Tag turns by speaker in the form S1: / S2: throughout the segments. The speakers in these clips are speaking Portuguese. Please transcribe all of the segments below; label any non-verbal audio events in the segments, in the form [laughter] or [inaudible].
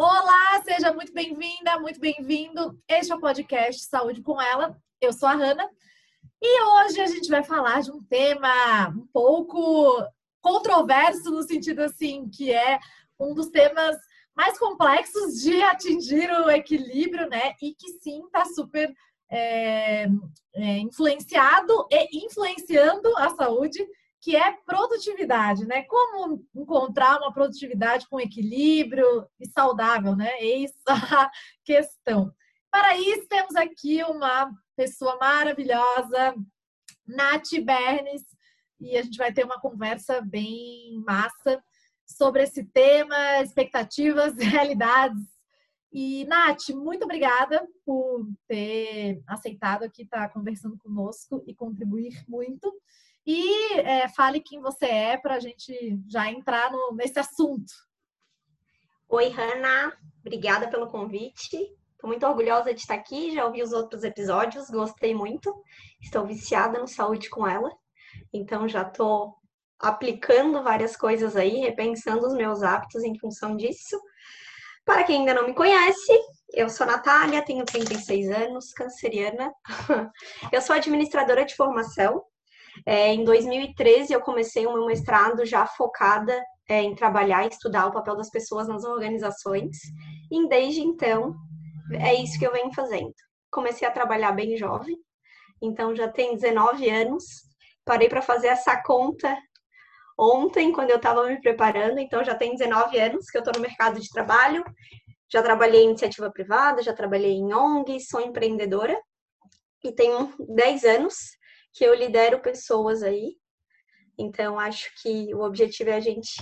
S1: Olá, seja muito bem-vinda, muito bem-vindo. Este é o podcast Saúde com Ela. Eu sou a Hanna e hoje a gente vai falar de um tema um pouco controverso no sentido assim que é um dos temas mais complexos de atingir o equilíbrio, né? E que sim está super é, é, influenciado e influenciando a saúde, que é produtividade, né? Como encontrar uma produtividade com equilíbrio e saudável, né? Eis a [laughs] questão. Para isso, temos aqui uma pessoa maravilhosa, Nath Bernes, e a gente vai ter uma conversa bem massa sobre esse tema, expectativas, [laughs] realidades. E, Nath, muito obrigada por ter aceitado aqui estar conversando conosco e contribuir muito. E é, fale quem você é para a gente já entrar no, nesse assunto.
S2: Oi, Hanna. Obrigada pelo convite. Estou muito orgulhosa de estar aqui. Já ouvi os outros episódios, gostei muito. Estou viciada no Saúde com ela. Então, já estou aplicando várias coisas aí, repensando os meus hábitos em função disso. Para quem ainda não me conhece, eu sou Natália, tenho 36 anos, canceriana. [laughs] eu sou administradora de formação. É, em 2013, eu comecei o meu mestrado já focada é, em trabalhar e estudar o papel das pessoas nas organizações. E desde então, é isso que eu venho fazendo. Comecei a trabalhar bem jovem, então já tem 19 anos. Parei para fazer essa conta ontem, quando eu estava me preparando, então já tem 19 anos que eu estou no mercado de trabalho. Já trabalhei em iniciativa privada, já trabalhei em ONG, sou empreendedora e tenho 10 anos que eu lidero pessoas aí. Então, acho que o objetivo é a gente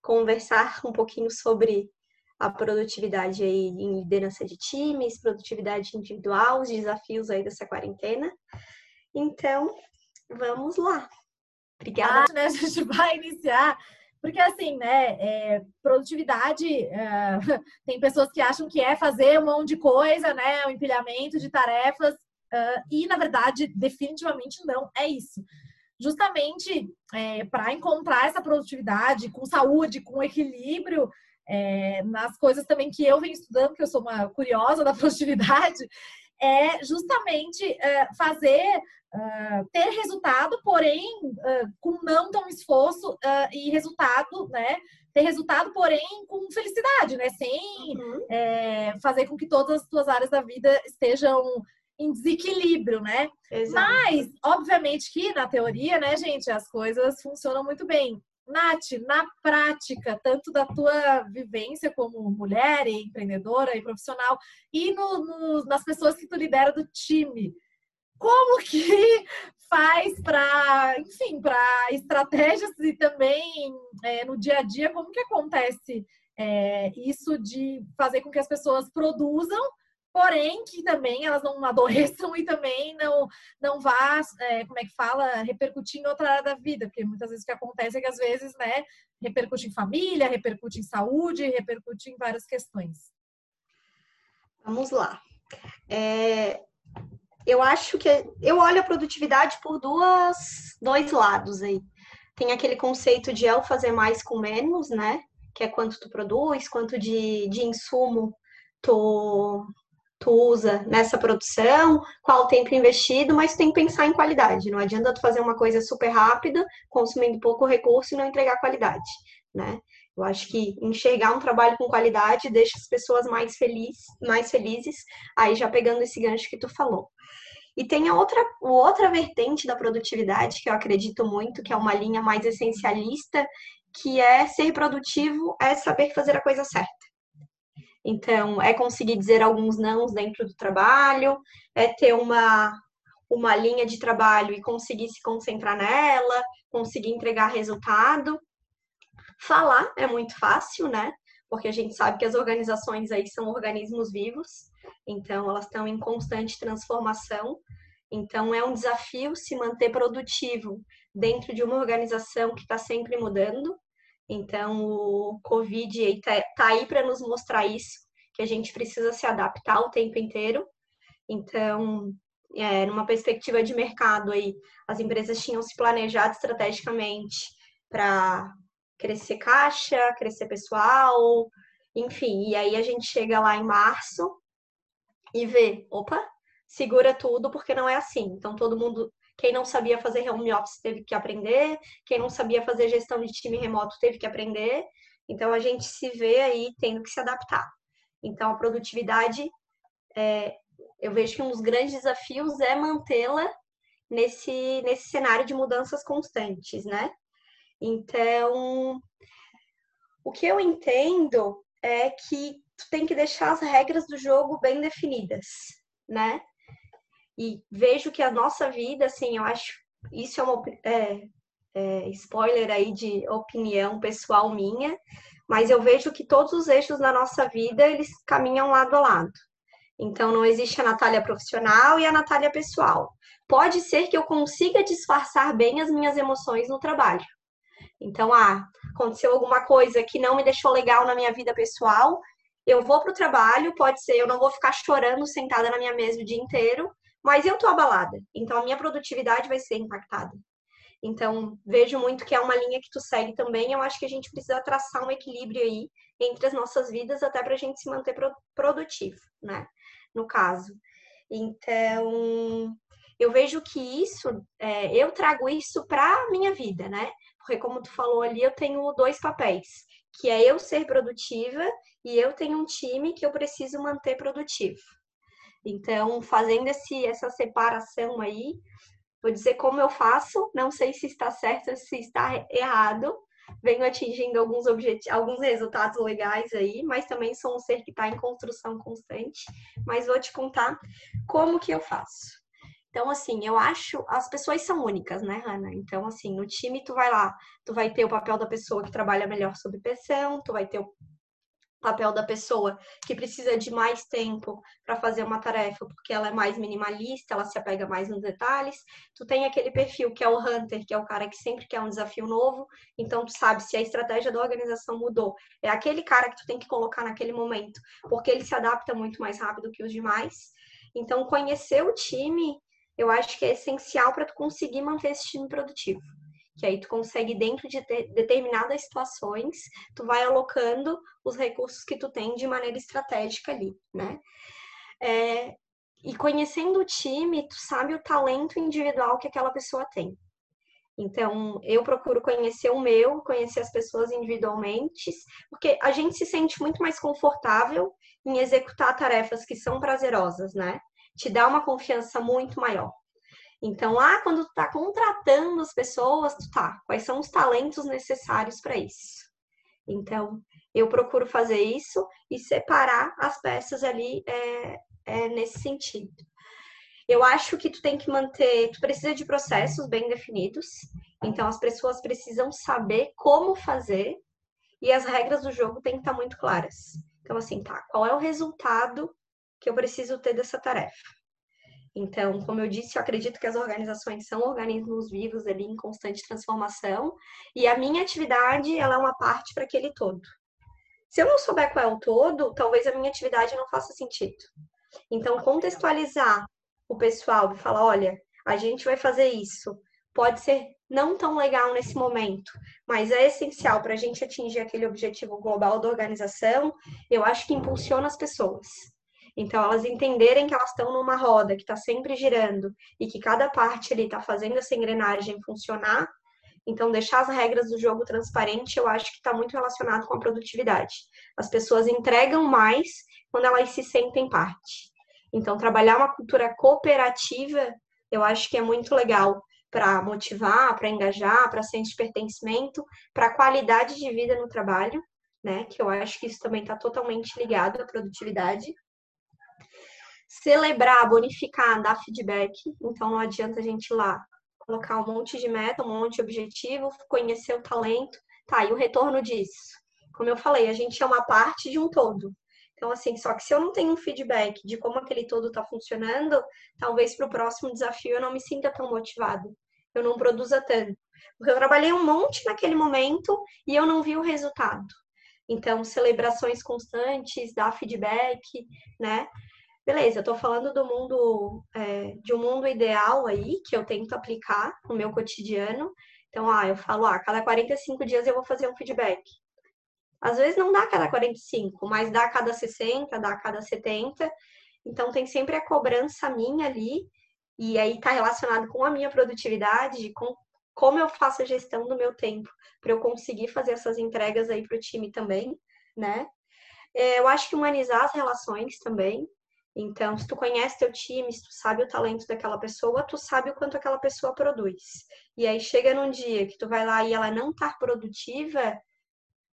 S2: conversar um pouquinho sobre a produtividade aí em liderança de times, produtividade individual, os desafios aí dessa quarentena. Então, vamos lá.
S1: Obrigada. Ah, né, [laughs] a gente vai iniciar. Porque, assim, né, é, produtividade, é, [laughs] tem pessoas que acham que é fazer um monte de coisa, né, um empilhamento de tarefas, uh, e, na verdade, definitivamente não é isso. Justamente é, para encontrar essa produtividade com saúde, com equilíbrio, é, nas coisas também que eu venho estudando, que eu sou uma curiosa da [laughs] produtividade, é justamente uh, fazer uh, ter resultado, porém uh, com não tão esforço e resultado, né? Ter resultado, porém com felicidade, né? Sem uhum. é, fazer com que todas as suas áreas da vida estejam em desequilíbrio, né? Exato. Mas, obviamente que na teoria, né, gente, as coisas funcionam muito bem. Nath, na prática, tanto da tua vivência como mulher e empreendedora e profissional, e no, no, nas pessoas que tu lidera do time, como [laughs] que faz para, enfim, para estratégias e também é, no dia a dia, como que acontece é, isso de fazer com que as pessoas produzam porém que também elas não adoeçam [laughs] e também não, não vá, é, como é que fala, repercutir em outra área da vida, porque muitas vezes o que acontece é que às vezes, né, repercute em família, repercute em saúde, repercute em várias questões.
S2: Vamos lá. É, eu acho que eu olho a produtividade por duas, dois lados aí. Tem aquele conceito de eu fazer mais com menos, né? Que é quanto tu produz, quanto de, de insumo tu, tu usa nessa produção, qual o tempo investido, mas tem que pensar em qualidade. Não adianta tu fazer uma coisa super rápida, consumindo pouco recurso e não entregar qualidade, né? Eu acho que enxergar um trabalho com qualidade deixa as pessoas mais felizes, mais felizes, aí já pegando esse gancho que tu falou. E tem a outra, a outra vertente da produtividade que eu acredito muito, que é uma linha mais essencialista, que é ser produtivo é saber fazer a coisa certa. Então, é conseguir dizer alguns nãos dentro do trabalho, é ter uma, uma linha de trabalho e conseguir se concentrar nela, conseguir entregar resultado. Falar é muito fácil, né? Porque a gente sabe que as organizações aí são organismos vivos, então elas estão em constante transformação. Então é um desafio se manter produtivo dentro de uma organização que está sempre mudando. Então, o Covid está tá aí para nos mostrar isso, que a gente precisa se adaptar o tempo inteiro. Então, é, numa perspectiva de mercado aí, as empresas tinham se planejado estrategicamente para crescer caixa, crescer pessoal, Enfim, e aí a gente chega lá em março e vê, opa, segura tudo porque não é assim. Então todo mundo, quem não sabia fazer home office teve que aprender, quem não sabia fazer gestão de time remoto teve que aprender. Então a gente se vê aí tendo que se adaptar. Então a produtividade, é, eu vejo que um dos grandes desafios é mantê-la nesse, nesse cenário de mudanças constantes, né? Então, o que eu entendo é que tu tem que deixar as regras do jogo bem definidas, né? E vejo que a nossa vida, assim, eu acho isso é é, é, spoiler aí de opinião pessoal minha, mas eu vejo que todos os eixos da nossa vida eles caminham lado a lado. Então não existe a Natália profissional e a Natália pessoal. Pode ser que eu consiga disfarçar bem as minhas emoções no trabalho. Então, ah, aconteceu alguma coisa que não me deixou legal na minha vida pessoal, eu vou para o trabalho, pode ser, eu não vou ficar chorando sentada na minha mesa o dia inteiro, mas eu tô abalada. Então a minha produtividade vai ser impactada. Então, vejo muito que é uma linha que tu segue também. Eu acho que a gente precisa traçar um equilíbrio aí entre as nossas vidas, até para a gente se manter produtivo, né? No caso. Então, eu vejo que isso, é, eu trago isso para minha vida, né? Porque, como tu falou ali, eu tenho dois papéis, que é eu ser produtiva e eu tenho um time que eu preciso manter produtivo. Então, fazendo esse, essa separação aí, vou dizer como eu faço, não sei se está certo ou se está errado, venho atingindo alguns alguns resultados legais aí, mas também sou um ser que está em construção constante. Mas vou te contar como que eu faço. Então, assim, eu acho as pessoas são únicas, né, Hanna? Então, assim, no time tu vai lá, tu vai ter o papel da pessoa que trabalha melhor sob pressão, tu vai ter o papel da pessoa que precisa de mais tempo para fazer uma tarefa, porque ela é mais minimalista, ela se apega mais nos detalhes. Tu tem aquele perfil que é o hunter, que é o cara que sempre quer um desafio novo, então tu sabe se a estratégia da organização mudou, é aquele cara que tu tem que colocar naquele momento, porque ele se adapta muito mais rápido que os demais. Então conhecer o time, eu acho que é essencial para tu conseguir manter esse time produtivo que aí tu consegue dentro de determinadas situações, tu vai alocando os recursos que tu tem de maneira estratégica ali, né? É, e conhecendo o time, tu sabe o talento individual que aquela pessoa tem. Então, eu procuro conhecer o meu, conhecer as pessoas individualmente, porque a gente se sente muito mais confortável em executar tarefas que são prazerosas, né? Te dá uma confiança muito maior. Então, ah, quando tu tá contratando as pessoas, tu tá, quais são os talentos necessários para isso? Então, eu procuro fazer isso e separar as peças ali é, é, nesse sentido. Eu acho que tu tem que manter, tu precisa de processos bem definidos. Então, as pessoas precisam saber como fazer e as regras do jogo têm que estar muito claras. Então, assim, tá, qual é o resultado que eu preciso ter dessa tarefa? Então, como eu disse, eu acredito que as organizações são organismos vivos ali em constante transformação e a minha atividade ela é uma parte para aquele todo. Se eu não souber qual é o todo, talvez a minha atividade não faça sentido. Então, contextualizar o pessoal e falar, olha, a gente vai fazer isso. Pode ser não tão legal nesse momento, mas é essencial para a gente atingir aquele objetivo global da organização. Eu acho que impulsiona as pessoas. Então, elas entenderem que elas estão numa roda que está sempre girando e que cada parte ali está fazendo essa engrenagem funcionar. Então, deixar as regras do jogo transparente, eu acho que está muito relacionado com a produtividade. As pessoas entregam mais quando elas se sentem parte. Então, trabalhar uma cultura cooperativa, eu acho que é muito legal para motivar, para engajar, para senso de pertencimento, para qualidade de vida no trabalho, né? Que eu acho que isso também está totalmente ligado à produtividade celebrar, bonificar, dar feedback. Então não adianta a gente ir lá colocar um monte de meta, um monte de objetivo, conhecer o talento. Tá, e o retorno disso? Como eu falei, a gente é uma parte de um todo. Então, assim, só que se eu não tenho um feedback de como aquele todo está funcionando, talvez para o próximo desafio eu não me sinta tão motivado. Eu não produza tanto. Porque eu trabalhei um monte naquele momento e eu não vi o resultado. Então, celebrações constantes, dar feedback, né? Beleza, eu tô falando do mundo, é, de um mundo ideal aí, que eu tento aplicar no meu cotidiano. Então, ah, eu falo, ah, cada 45 dias eu vou fazer um feedback. Às vezes não dá cada 45, mas dá cada 60, dá cada 70. Então tem sempre a cobrança minha ali, e aí está relacionado com a minha produtividade, com como eu faço a gestão do meu tempo, para eu conseguir fazer essas entregas aí para o time também, né? É, eu acho que humanizar as relações também. Então, se tu conhece teu time, se tu sabe o talento daquela pessoa, tu sabe o quanto aquela pessoa produz. E aí chega num dia que tu vai lá e ela não tá produtiva,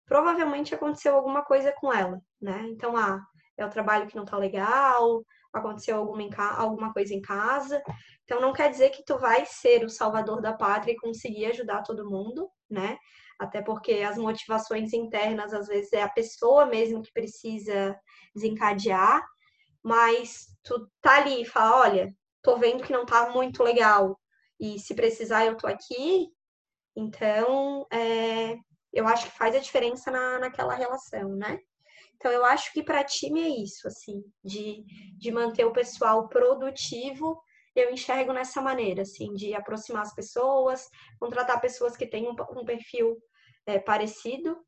S2: provavelmente aconteceu alguma coisa com ela, né? Então, ah, é o trabalho que não tá legal, aconteceu alguma, alguma coisa em casa. Então, não quer dizer que tu vai ser o salvador da pátria e conseguir ajudar todo mundo, né? Até porque as motivações internas, às vezes, é a pessoa mesmo que precisa desencadear. Mas tu tá ali e fala, olha, tô vendo que não tá muito legal. E se precisar, eu tô aqui. Então, é, eu acho que faz a diferença na, naquela relação, né? Então, eu acho que para time é isso, assim, de, de manter o pessoal produtivo. Eu enxergo nessa maneira, assim, de aproximar as pessoas, contratar pessoas que têm um, um perfil é, parecido.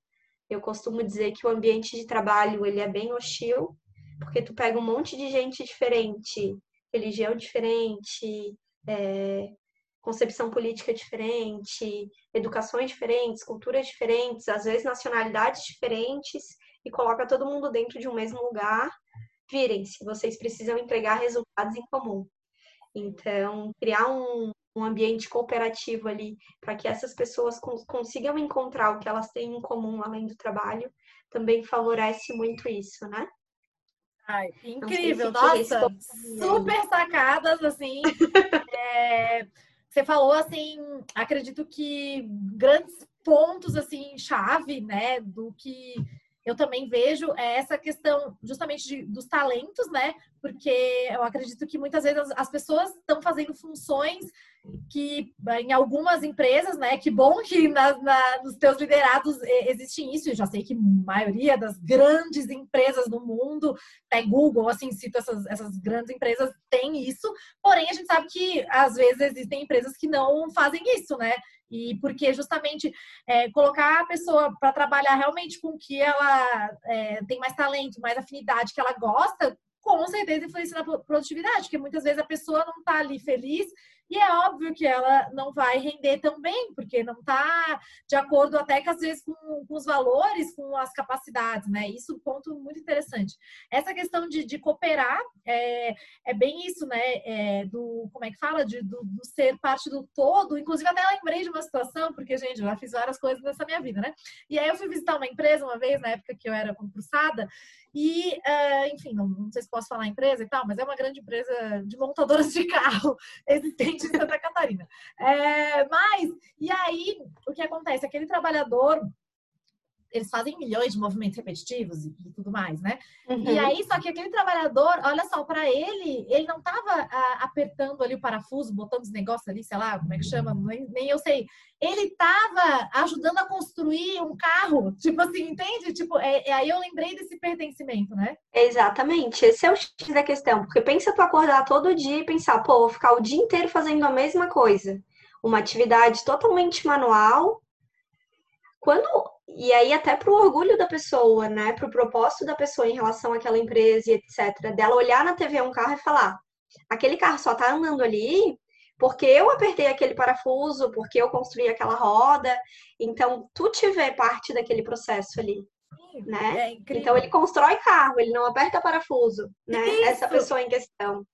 S2: Eu costumo dizer que o ambiente de trabalho ele é bem hostil, porque tu pega um monte de gente diferente, religião diferente, é, concepção política diferente, educações diferentes, culturas diferentes, às vezes nacionalidades diferentes, e coloca todo mundo dentro de um mesmo lugar. Virem-se, vocês precisam entregar resultados em comum. Então, criar um, um ambiente cooperativo ali para que essas pessoas cons consigam encontrar o que elas têm em comum além do trabalho também favorece muito isso, né?
S1: Ai, incrível, nossa, super sacadas, assim. [laughs] é, você falou assim, acredito que grandes pontos assim chave, né, do que eu também vejo é essa questão justamente de, dos talentos, né? Porque eu acredito que muitas vezes as, as pessoas estão fazendo funções que em algumas empresas, né? Que bom que na, na, nos teus liderados existe isso. Eu já sei que a maioria das grandes empresas do mundo, até Google, assim, cito essas, essas grandes empresas, tem isso. Porém, a gente sabe que às vezes existem empresas que não fazem isso, né? E porque justamente é, colocar a pessoa para trabalhar realmente com o que ela é, tem mais talento, mais afinidade, que ela gosta, com certeza influencia na produtividade, porque muitas vezes a pessoa não está ali feliz e é óbvio que ela não vai render tão bem, porque não está de acordo até que às vezes com, com, os valores, com as capacidades, né? Isso é um ponto muito interessante. Essa questão de, de cooperar é, é, bem isso, né? É, do, como é que fala? De, do, do, ser parte do todo. Inclusive, até lembrei de uma situação, porque, gente, já fiz várias coisas nessa minha vida, né? E aí eu fui visitar uma empresa uma vez, na época que eu era concursada, e, uh, enfim, não, não, sei se posso falar empresa e tal, mas é uma grande empresa de montadoras de carro [laughs] em Santa Catarina. É, mas, e aí, o que acontece? Aquele trabalhador eles fazem milhões de movimentos repetitivos e, e tudo mais, né? Uhum. E aí, só que aquele trabalhador, olha só, para ele, ele não estava apertando ali o parafuso, botando os negócios ali, sei lá, como é que chama, nem, nem eu sei. Ele estava ajudando a construir um carro, tipo assim, entende? Tipo, é, é, aí eu lembrei desse pertencimento, né?
S2: Exatamente, esse é o X da questão, porque pensa tu acordar todo dia e pensar, pô, vou ficar o dia inteiro fazendo a mesma coisa. Uma atividade totalmente manual. Quando e aí até para o orgulho da pessoa, né, para o propósito da pessoa em relação àquela empresa e etc, dela olhar na TV um carro e falar, aquele carro só está andando ali porque eu apertei aquele parafuso, porque eu construí aquela roda, então tu tiver parte daquele processo ali, né? É então ele constrói carro, ele não aperta parafuso, né? Isso. Essa pessoa em questão.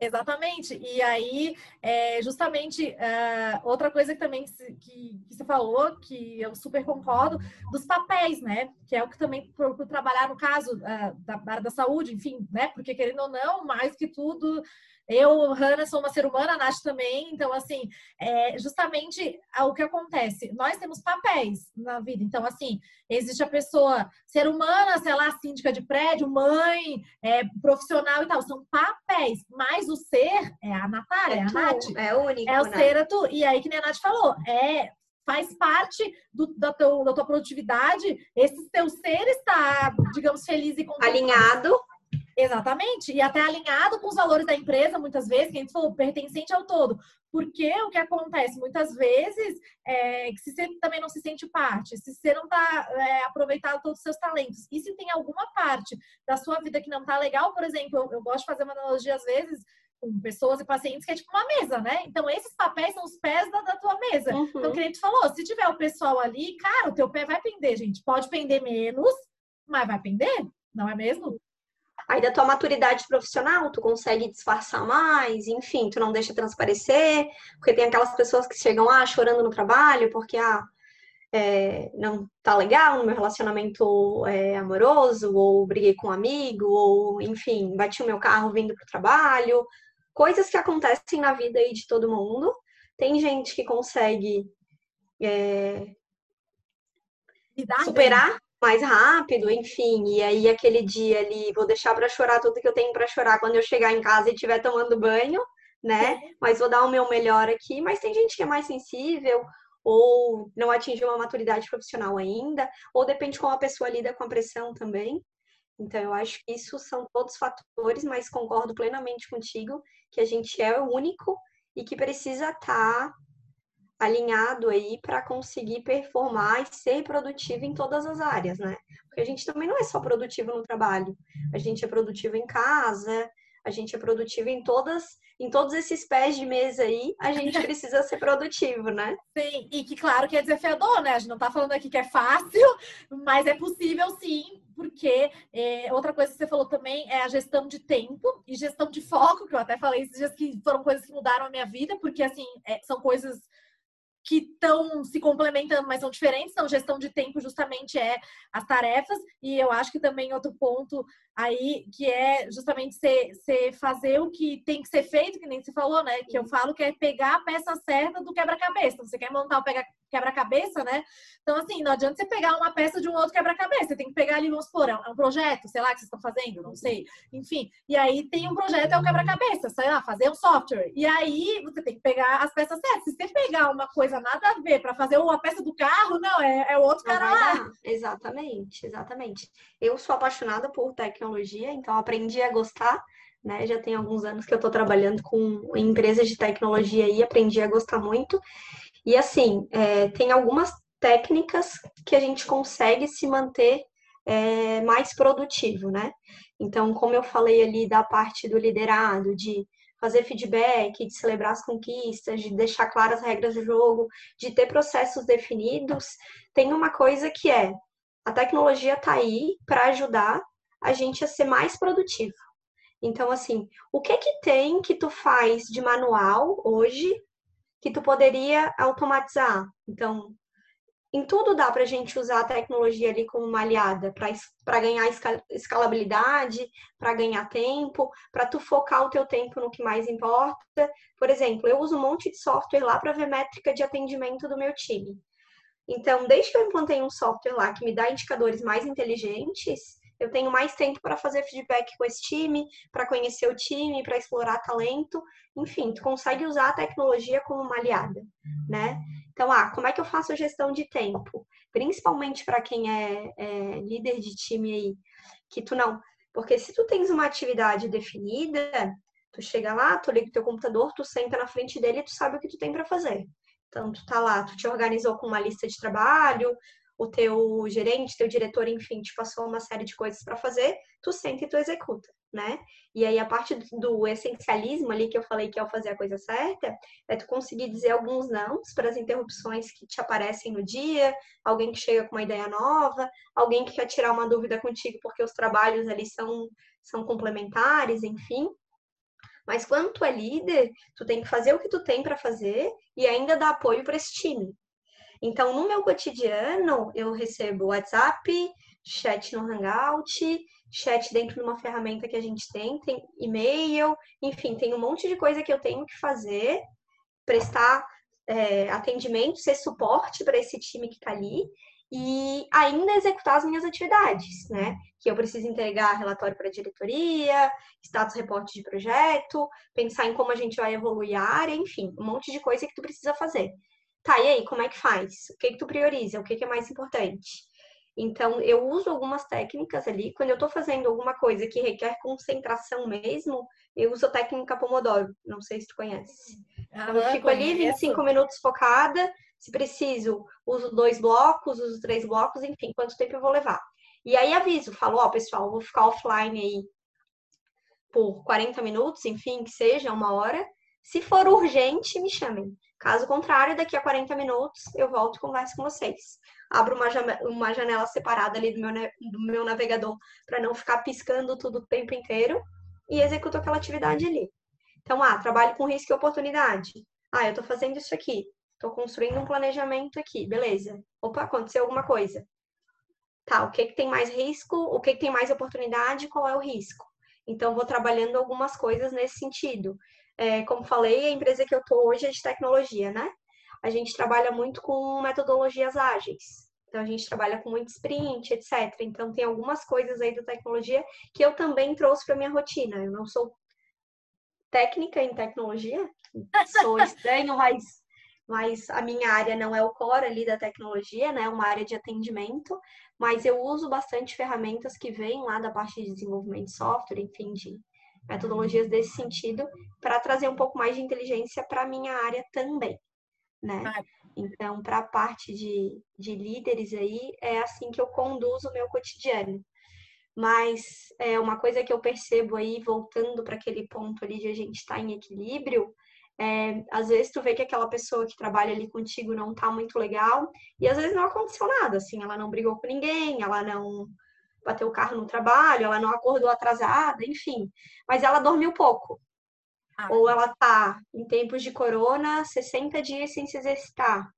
S1: Exatamente. E aí, é, justamente, uh, outra coisa que também que, que, você falou, que eu super concordo, dos papéis, né? Que é o que também procuro trabalhar no caso uh, da área da saúde, enfim, né? Porque querendo ou não, mais que tudo, eu, Hanna, sou uma ser humana, a Nath também. Então, assim, é justamente o que acontece. Nós temos papéis na vida. Então, assim, existe a pessoa ser humana, sei lá, síndica de prédio, mãe, é, profissional e tal. São papéis. Mas o ser é a Natália, é, é a Nath.
S2: É único.
S1: É o né? ser é tu. E aí, que nem a Nath falou, é faz parte do, da, teu, da tua produtividade, esse teu ser está, digamos, feliz e.
S2: Alinhado
S1: Exatamente. E até alinhado com os valores da empresa, muitas vezes, que a gente falou, pertencente ao todo. Porque o que acontece muitas vezes é que se você também não se sente parte, se você não está é, aproveitando todos os seus talentos, e se tem alguma parte da sua vida que não está legal, por exemplo, eu, eu gosto de fazer uma analogia às vezes com pessoas e pacientes que é tipo uma mesa, né? Então, esses papéis são os pés da, da tua mesa. Uhum. Então, o cliente falou: se tiver o pessoal ali, cara, o teu pé vai pender, gente. Pode pender menos, mas vai pender, não é mesmo?
S2: Aí da tua maturidade profissional, tu consegue disfarçar mais, enfim, tu não deixa transparecer, porque tem aquelas pessoas que chegam lá chorando no trabalho, porque ah, é, não tá legal no meu relacionamento é, amoroso, ou briguei com um amigo, ou enfim, bati o meu carro vindo pro trabalho, coisas que acontecem na vida aí de todo mundo. Tem gente que consegue é, superar mais rápido, enfim, e aí aquele dia ali, vou deixar para chorar tudo que eu tenho para chorar quando eu chegar em casa e estiver tomando banho, né? Mas vou dar o meu melhor aqui. Mas tem gente que é mais sensível, ou não atingiu uma maturidade profissional ainda, ou depende como a pessoa lida com a pressão também. Então, eu acho que isso são todos fatores, mas concordo plenamente contigo que a gente é o único e que precisa estar tá alinhado aí para conseguir performar e ser produtivo em todas as áreas, né? Porque a gente também não é só produtivo no trabalho, a gente é produtivo em casa, a gente é produtivo em todas, em todos esses pés de mesa aí, a gente precisa ser produtivo, né? [laughs]
S1: Sim, e que claro que é desafiador, né? A gente não tá falando aqui que é fácil, [laughs] mas é possível sim, porque é, outra coisa que você falou também é a gestão de tempo e gestão de foco, que eu até falei esses dias que foram coisas que mudaram a minha vida, porque assim, é, são coisas que estão se complementando, mas são diferentes. Então, gestão de tempo justamente é as tarefas, e eu acho que também outro ponto aí que é justamente você fazer o que tem que ser feito, que nem você falou, né? Que eu falo que é pegar a peça certa do quebra-cabeça. Você quer montar o quebra-cabeça, né? Então, assim, não adianta você pegar uma peça de um outro quebra-cabeça. Você tem que pegar ali, vamos supor, é um projeto, sei lá, que vocês estão fazendo, não sei. Enfim, e aí tem um projeto, é o quebra-cabeça, sei lá, fazer um software. E aí você tem que pegar as peças certas. Se você pegar uma coisa nada a ver para fazer uma peça do carro, não, é, é outro cara lá.
S2: Exatamente, exatamente. Eu sou apaixonada por tecnologia, então aprendi a gostar, né? Já tem alguns anos que eu estou trabalhando com empresas de tecnologia e aprendi a gostar muito. E assim, é, tem algumas técnicas que a gente consegue se manter é, mais produtivo, né? Então, como eu falei ali da parte do liderado, de fazer feedback, de celebrar as conquistas, de deixar claras as regras do jogo, de ter processos definidos, tem uma coisa que é a tecnologia está aí para ajudar a gente a ser mais produtivo. Então, assim, o que que tem que tu faz de manual hoje que tu poderia automatizar? Então, em tudo dá para a gente usar a tecnologia ali como uma aliada para ganhar escalabilidade, para ganhar tempo, para tu focar o teu tempo no que mais importa. Por exemplo, eu uso um monte de software lá para ver métrica de atendimento do meu time. Então, desde que eu implantei um software lá que me dá indicadores mais inteligentes, eu tenho mais tempo para fazer feedback com esse time, para conhecer o time, para explorar talento. Enfim, tu consegue usar a tecnologia como uma aliada, né? Então, ah, como é que eu faço gestão de tempo? Principalmente para quem é, é líder de time aí, que tu não. Porque se tu tens uma atividade definida, tu chega lá, tu liga o teu computador, tu senta na frente dele e tu sabe o que tu tem para fazer. Então, tu tá lá, tu te organizou com uma lista de trabalho, o teu gerente, teu diretor, enfim, te passou uma série de coisas para fazer, tu senta e tu executa, né? E aí a parte do essencialismo ali que eu falei que é o fazer a coisa certa, é tu conseguir dizer alguns não para as interrupções que te aparecem no dia, alguém que chega com uma ideia nova, alguém que quer tirar uma dúvida contigo porque os trabalhos ali são são complementares, enfim. Mas quando tu é líder, tu tem que fazer o que tu tem para fazer e ainda dar apoio para esse time, então, no meu cotidiano, eu recebo WhatsApp, chat no Hangout, chat dentro de uma ferramenta que a gente tem, tem e-mail, enfim, tem um monte de coisa que eu tenho que fazer, prestar é, atendimento, ser suporte para esse time que está ali e ainda executar as minhas atividades, né? Que eu preciso entregar relatório para a diretoria, status reporte de projeto, pensar em como a gente vai evoluir a área, enfim, um monte de coisa que tu precisa fazer. Tá, e aí, como é que faz? O que, que tu prioriza? O que, que é mais importante? Então, eu uso algumas técnicas ali. Quando eu estou fazendo alguma coisa que requer concentração mesmo, eu uso a técnica Pomodoro. Não sei se tu conhece. Então, eu fico ali 25 minutos focada. Se preciso, uso dois blocos, uso três blocos, enfim, quanto tempo eu vou levar. E aí aviso, falo, ó, oh, pessoal, vou ficar offline aí por 40 minutos, enfim, que seja, uma hora. Se for urgente, me chamem. Caso contrário, daqui a 40 minutos eu volto e converso com vocês. Abro uma, uma janela separada ali do meu, do meu navegador para não ficar piscando tudo o tempo inteiro e executo aquela atividade ali. Então, ah, trabalho com risco e oportunidade. Ah, eu estou fazendo isso aqui. Estou construindo um planejamento aqui, beleza. Opa, aconteceu alguma coisa. Tá, o que, que tem mais risco, o que, que tem mais oportunidade, qual é o risco? Então, vou trabalhando algumas coisas nesse sentido. É, como falei, a empresa que eu estou hoje é de tecnologia, né? A gente trabalha muito com metodologias ágeis. Então, a gente trabalha com muito sprint, etc. Então, tem algumas coisas aí da tecnologia que eu também trouxe para minha rotina. Eu não sou técnica em tecnologia, sou [laughs] estranho, mas, mas a minha área não é o core ali da tecnologia, né? É uma área de atendimento, mas eu uso bastante ferramentas que vêm lá da parte de desenvolvimento de software, enfim, de metodologias desse sentido, para trazer um pouco mais de inteligência para a minha área também, né? Então, para a parte de, de líderes aí, é assim que eu conduzo o meu cotidiano. Mas é uma coisa que eu percebo aí, voltando para aquele ponto ali de a gente estar tá em equilíbrio, é, às vezes tu vê que aquela pessoa que trabalha ali contigo não tá muito legal, e às vezes não aconteceu nada, assim, ela não brigou com ninguém, ela não bateu o carro no trabalho, ela não acordou atrasada, enfim. Mas ela dormiu pouco. Ah. Ou ela tá em tempos de corona, 60 dias sem se exercitar,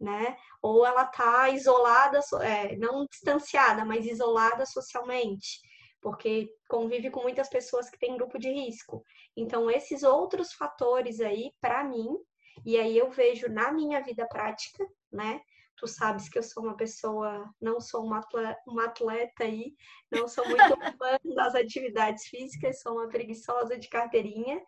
S2: né? Ou ela tá isolada, é, não distanciada, mas isolada socialmente porque convive com muitas pessoas que têm grupo de risco. Então, esses outros fatores aí, para mim, e aí eu vejo na minha vida prática, né? Tu sabes que eu sou uma pessoa, não sou uma atleta, uma atleta aí, não sou muito [laughs] fã das atividades físicas, sou uma preguiçosa de carteirinha,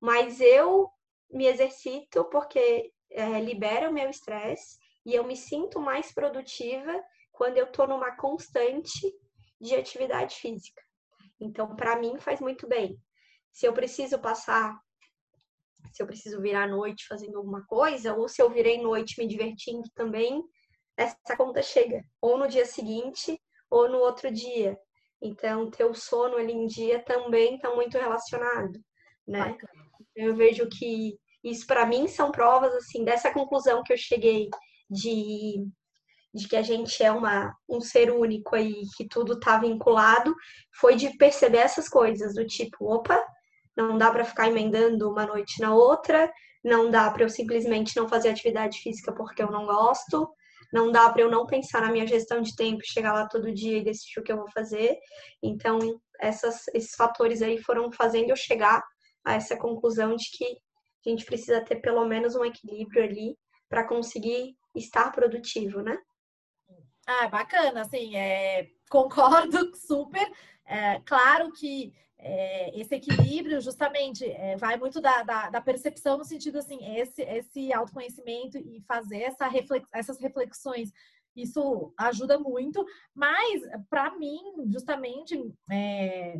S2: mas eu me exercito porque é, libera o meu estresse e eu me sinto mais produtiva quando eu tô numa constante de atividade física. Então, para mim, faz muito bem. Se eu preciso passar, se eu preciso virar à noite fazendo alguma coisa, ou se eu virei noite me divertindo também, essa conta chega. Ou no dia seguinte, ou no outro dia. Então, ter o sono ali em dia também está muito relacionado, né? Eu vejo que isso para mim são provas assim dessa conclusão que eu cheguei de de que a gente é uma, um ser único aí, que tudo está vinculado, foi de perceber essas coisas, do tipo, opa, não dá para ficar emendando uma noite na outra, não dá para eu simplesmente não fazer atividade física porque eu não gosto, não dá para eu não pensar na minha gestão de tempo, chegar lá todo dia e decidir o que eu vou fazer. Então, essas, esses fatores aí foram fazendo eu chegar a essa conclusão de que a gente precisa ter pelo menos um equilíbrio ali para conseguir estar produtivo, né?
S1: Ah, bacana, assim, é, [laughs] concordo super. É, claro que é, esse equilíbrio justamente é, vai muito da, da, da, percepção no sentido assim, esse, esse autoconhecimento e fazer essa reflex, essas reflexões, isso ajuda muito, mas para mim, justamente, é,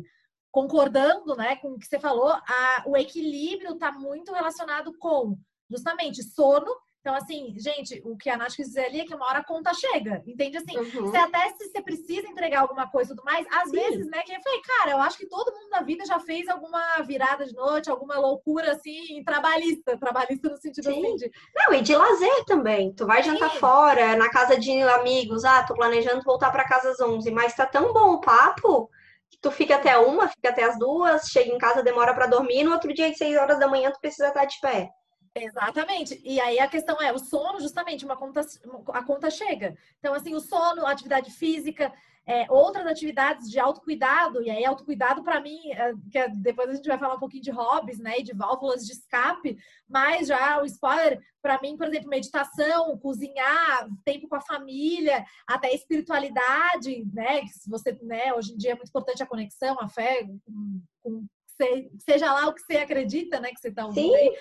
S1: concordando né, com o que você falou, a, o equilíbrio está muito relacionado com justamente sono então, assim, gente, o que a Nath quis dizer ali é que uma hora a conta chega, entende? Assim, uhum. você até se você precisa entregar alguma coisa e tudo mais, às Sim. vezes, né, que eu falei, cara, eu acho que todo mundo na vida já fez alguma virada de noite, alguma loucura, assim, trabalhista, trabalhista no sentido Sim. assim de...
S2: Não, e de lazer também, tu vai jantar Sim. fora, na casa de amigos, ah, tô planejando voltar para casa às 11, mas tá tão bom o papo que tu fica até uma, fica até as duas, chega em casa, demora para dormir, no outro dia, às 6 horas da manhã, tu precisa estar de pé.
S1: Exatamente. E aí a questão é, o sono, justamente, uma conta, a conta chega. Então, assim, o sono, a atividade física, é, outras atividades de autocuidado, e aí autocuidado para mim, é, que é, depois a gente vai falar um pouquinho de hobbies, né, e de válvulas de escape, mas já o spoiler, para mim, por exemplo, meditação, cozinhar, tempo com a família, até espiritualidade, né, que você, né, hoje em dia é muito importante a conexão, a fé, com, com seja lá o que você acredita, né, que você está ouvindo. Sim.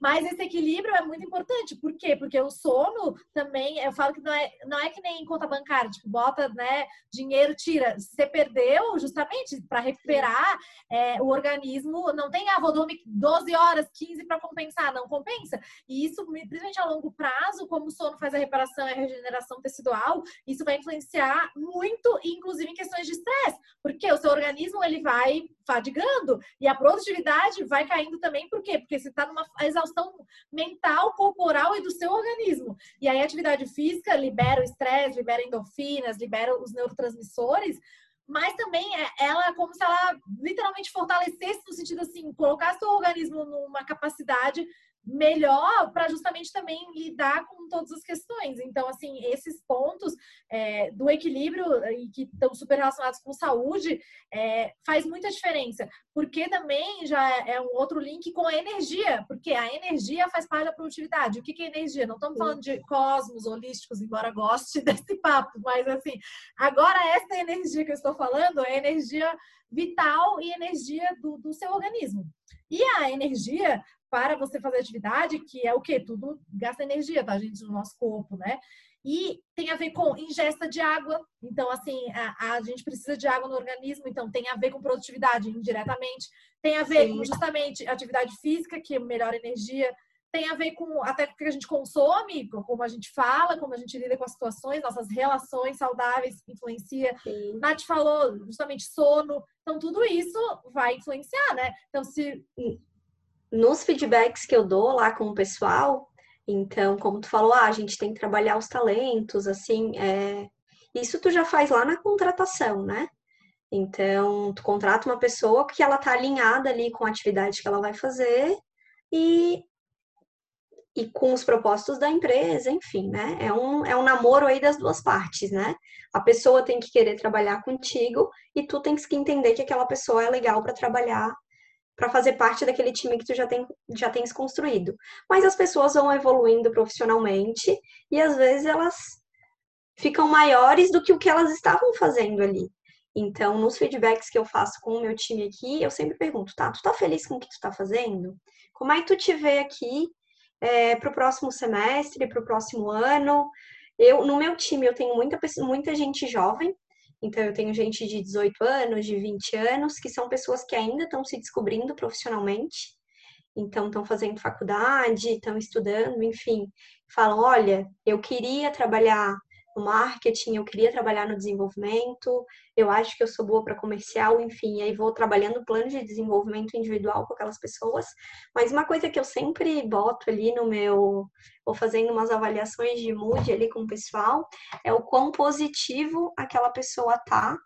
S1: Mas esse equilíbrio é muito importante. Por quê? Porque o sono também, eu falo que não é, não é que nem conta bancária, tipo, bota né, dinheiro, tira. Você perdeu justamente para recuperar é, o organismo, não tem, ah, vou dormir 12 horas, 15 para compensar, não compensa. E isso, principalmente a longo prazo, como o sono faz a reparação e a regeneração tecidual, isso vai influenciar muito, inclusive em questões de estresse, porque o seu organismo ele vai fadigando e a produtividade vai caindo também, por quê? Porque você está numa exaustão mental, corporal e do seu organismo. E aí a atividade física libera o estresse, libera endorfinas, libera os neurotransmissores, mas também é, ela é como se ela literalmente fortalecesse no sentido assim, colocar seu organismo numa capacidade melhor para justamente também lidar com todas as questões. Então, assim, esses pontos é, do equilíbrio e que estão super relacionados com saúde é, faz muita diferença, porque também já é um outro link com a energia, porque a energia faz parte da produtividade. O que, que é energia? Não estamos falando de cosmos holísticos, embora goste [laughs] desse papo, mas assim, agora essa energia que eu estou falando é energia vital e energia do, do seu organismo. E a energia para você fazer atividade, que é o que? Tudo gasta energia, tá, gente, no nosso corpo, né? E tem a ver com ingesta de água. Então, assim, a, a, gente precisa de água no organismo, então tem a ver com produtividade indiretamente. Tem a ver Sim. com justamente atividade física, que melhora a energia. Tem a ver com até o que a gente consome, como a gente fala, como a gente lida com as situações, nossas relações saudáveis influencia. Sim. Nath falou justamente sono. Então, tudo isso vai influenciar, né? Então, se
S2: nos feedbacks que eu dou lá com o pessoal, então, como tu falou, ah, a gente tem que trabalhar os talentos, assim, é... isso tu já faz lá na contratação, né? Então, tu contrata uma pessoa que ela tá alinhada ali com a atividade que ela vai fazer e, e com os propósitos da empresa, enfim, né? É um, é um namoro aí das duas partes, né? A pessoa tem que querer trabalhar contigo e tu tens que entender que aquela pessoa é legal para trabalhar para fazer parte daquele time que tu já, tem, já tens construído. Mas as pessoas vão evoluindo profissionalmente e às vezes elas ficam maiores do que o que elas estavam fazendo ali. Então, nos feedbacks que eu faço com o meu time aqui, eu sempre pergunto, tá, tu tá feliz com o que tu tá fazendo? Como é que tu te vê aqui é, para o próximo semestre, para o próximo ano? Eu, no meu time, eu tenho muita, muita gente jovem, então, eu tenho gente de 18 anos, de 20 anos, que são pessoas que ainda estão se descobrindo profissionalmente. Então, estão fazendo faculdade, estão estudando, enfim. Falam: olha, eu queria trabalhar no marketing, eu queria trabalhar no desenvolvimento, eu acho que eu sou boa para comercial, enfim, aí vou trabalhando plano de desenvolvimento individual com aquelas pessoas. Mas uma coisa que eu sempre boto ali no meu, ou fazendo umas avaliações de mood ali com o pessoal, é o quão positivo aquela pessoa tá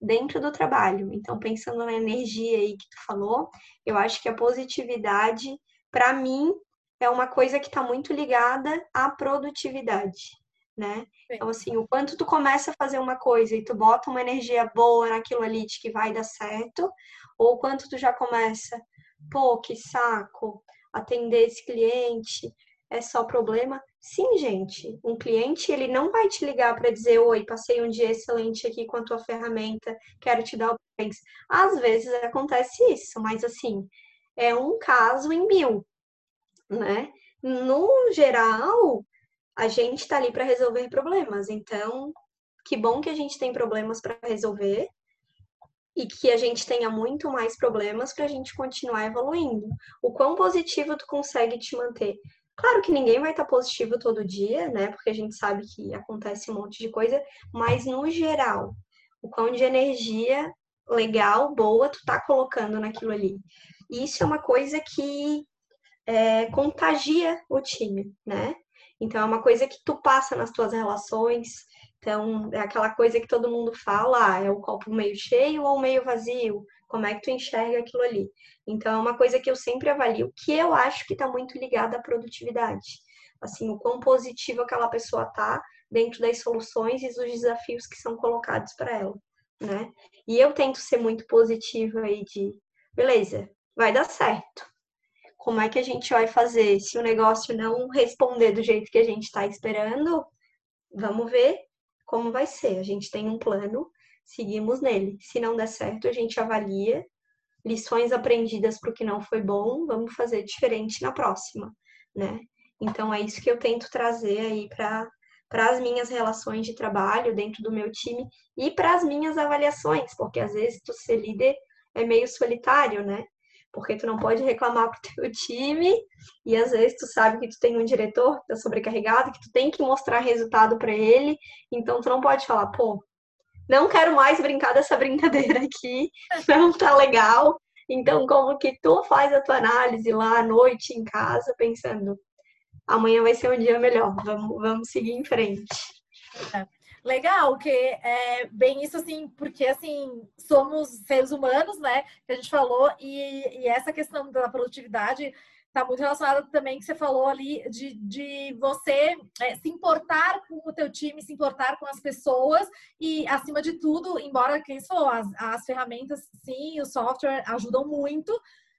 S2: dentro do trabalho. Então, pensando na energia aí que tu falou, eu acho que a positividade, para mim, é uma coisa que está muito ligada à produtividade né? Então, assim, o quanto tu começa a fazer uma coisa e tu bota uma energia boa naquilo ali de que vai dar certo, ou o quanto tu já começa, pô, que saco, atender esse cliente é só problema. Sim, gente, um cliente ele não vai te ligar para dizer, oi, passei um dia excelente aqui com a tua ferramenta, quero te dar o parabéns. Às vezes acontece isso, mas assim, é um caso em mil, né? No geral, a gente está ali para resolver problemas. Então, que bom que a gente tem problemas para resolver e que a gente tenha muito mais problemas para a gente continuar evoluindo. O quão positivo tu consegue te manter? Claro que ninguém vai estar tá positivo todo dia, né? Porque a gente sabe que acontece um monte de coisa, mas no geral, o quão de energia legal, boa, tu tá colocando naquilo ali. Isso é uma coisa que é, contagia o time, né? Então, é uma coisa que tu passa nas tuas relações. Então, é aquela coisa que todo mundo fala, ah, é o copo meio cheio ou meio vazio? Como é que tu enxerga aquilo ali? Então, é uma coisa que eu sempre avalio, que eu acho que está muito ligada à produtividade. Assim, o quão positivo aquela pessoa tá dentro das soluções e dos desafios que são colocados para ela, né? E eu tento ser muito positiva aí de, beleza, vai dar certo como é que a gente vai fazer? Se o negócio não responder do jeito que a gente está esperando, vamos ver como vai ser. A gente tem um plano, seguimos nele. Se não der certo, a gente avalia lições aprendidas para o que não foi bom, vamos fazer diferente na próxima, né? Então é isso que eu tento trazer aí para para as minhas relações de trabalho dentro do meu time e para as minhas avaliações, porque às vezes tu ser líder é meio solitário, né? Porque tu não pode reclamar pro teu time e às vezes tu sabe que tu tem um diretor que tá sobrecarregado, que tu tem que mostrar resultado para ele, então tu não pode falar, pô, não quero mais brincar dessa [laughs] brincadeira aqui, não tá legal. Então, como que tu faz a tua análise lá à noite em casa, pensando, amanhã vai ser um dia melhor, vamos, vamos seguir em frente.
S1: Legal, que é bem isso assim, porque assim, somos seres humanos, né? Que a gente falou, e, e essa questão da produtividade está muito relacionada também que você falou ali de, de você é, se importar com o teu time, se importar com as pessoas e, acima de tudo, embora quem falou, as, as ferramentas, sim, o software ajudam muito,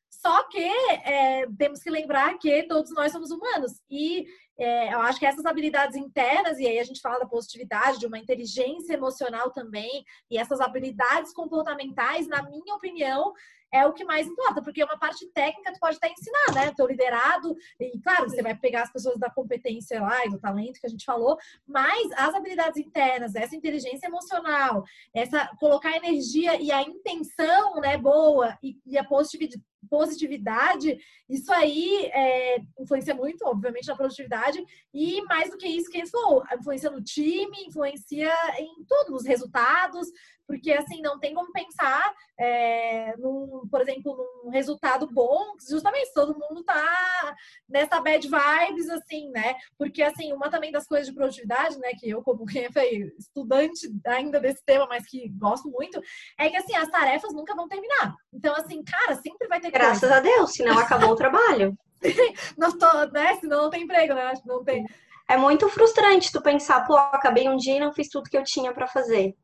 S1: só que é, temos que lembrar que todos nós somos humanos e é, eu acho que essas habilidades internas, e aí a gente fala da positividade, de uma inteligência emocional também, e essas habilidades comportamentais, na minha opinião, é o que mais importa, porque uma parte técnica tu pode até ensinar, né? Teu liderado, e claro, você vai pegar as pessoas da competência lá e do talento que a gente falou, mas as habilidades internas, essa inteligência emocional, essa colocar energia e a intenção, né, boa e, e a positividade positividade, isso aí é, influencia muito, obviamente, na produtividade, e mais do que isso, que falou, influencia no time, influencia em tudo, nos resultados, porque assim não tem como pensar, é, num, por exemplo, num resultado bom, justamente todo mundo tá nessa bad vibes, assim, né? Porque assim, uma também das coisas de produtividade, né, que eu, como [laughs] quem foi estudante ainda desse tema, mas que gosto muito, é que assim, as tarefas nunca vão terminar. Então, assim, cara, sempre vai ter
S2: Graças coisa. a Deus, senão acabou o trabalho. [laughs]
S1: não tô, né? Senão não tem emprego, né? Acho que não tem.
S2: É muito frustrante tu pensar, pô, acabei um dia e não fiz tudo que eu tinha para fazer.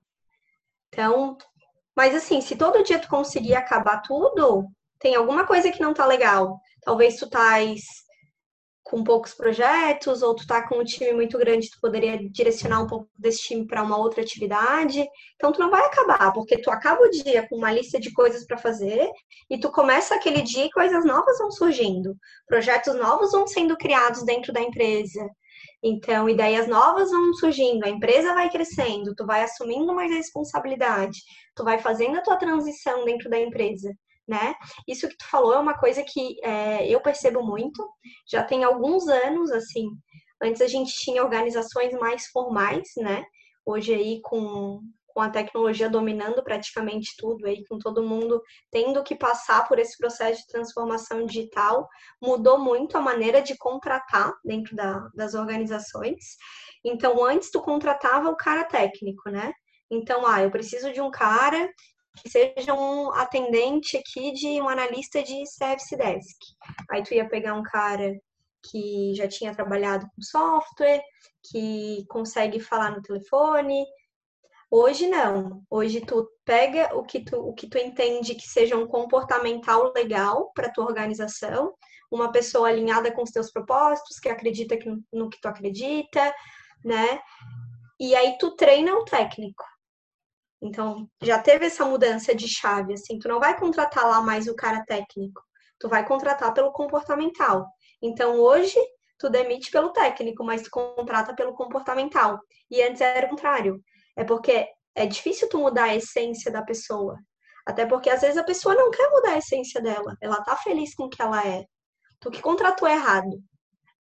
S2: Então, mas assim, se todo dia tu conseguir acabar tudo, tem alguma coisa que não tá legal. Talvez tu tais com poucos projetos, ou tu tá com um time muito grande, tu poderia direcionar um pouco desse time para uma outra atividade. Então tu não vai acabar, porque tu acaba o dia com uma lista de coisas para fazer e tu começa aquele dia e coisas novas vão surgindo. Projetos novos vão sendo criados dentro da empresa. Então, ideias novas vão surgindo, a empresa vai crescendo, tu vai assumindo mais responsabilidade, tu vai fazendo a tua transição dentro da empresa, né? Isso que tu falou é uma coisa que é, eu percebo muito, já tem alguns anos, assim, antes a gente tinha organizações mais formais, né? Hoje aí com com a tecnologia dominando praticamente tudo aí, com todo mundo tendo que passar por esse processo de transformação digital, mudou muito a maneira de contratar dentro da, das organizações. Então, antes tu contratava o cara técnico, né? Então, ah, eu preciso de um cara que seja um atendente aqui de um analista de service desk. Aí tu ia pegar um cara que já tinha trabalhado com software, que consegue falar no telefone, Hoje não. Hoje tu pega o que tu, o que tu entende que seja um comportamental legal para tua organização, uma pessoa alinhada com os teus propósitos, que acredita que, no que tu acredita, né? E aí tu treina o técnico. Então, já teve essa mudança de chave, assim, tu não vai contratar lá mais o cara técnico, tu vai contratar pelo comportamental. Então, hoje, tu demite pelo técnico, mas tu contrata pelo comportamental. E antes era o contrário. É porque é difícil tu mudar a essência da pessoa. Até porque às vezes a pessoa não quer mudar a essência dela. Ela tá feliz com o que ela é. Tu que contratou errado,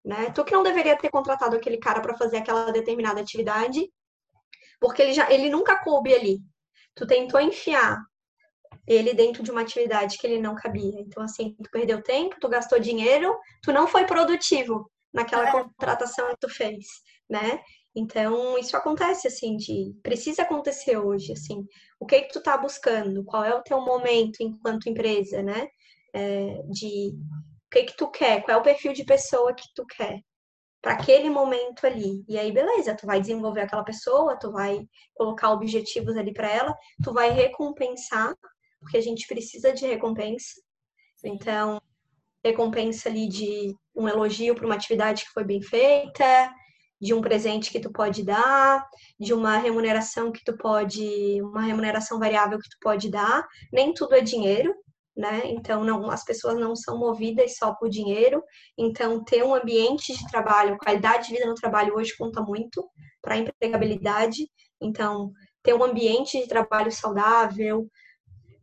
S2: né? Tu que não deveria ter contratado aquele cara para fazer aquela determinada atividade, porque ele já ele nunca coube ali. Tu tentou enfiar ele dentro de uma atividade que ele não cabia. Então assim, tu perdeu tempo, tu gastou dinheiro, tu não foi produtivo naquela é. contratação que tu fez, né? Então, isso acontece, assim, de precisa acontecer hoje, assim, o que, é que tu tá buscando, qual é o teu momento enquanto empresa, né? É, de o que, é que tu quer, qual é o perfil de pessoa que tu quer para aquele momento ali. E aí, beleza, tu vai desenvolver aquela pessoa, tu vai colocar objetivos ali para ela, tu vai recompensar, porque a gente precisa de recompensa. Então, recompensa ali de um elogio para uma atividade que foi bem feita, de um presente que tu pode dar, de uma remuneração que tu pode, uma remuneração variável que tu pode dar. Nem tudo é dinheiro, né? Então não, as pessoas não são movidas só por dinheiro. Então ter um ambiente de trabalho, qualidade de vida no trabalho hoje conta muito para a empregabilidade. Então ter um ambiente de trabalho saudável,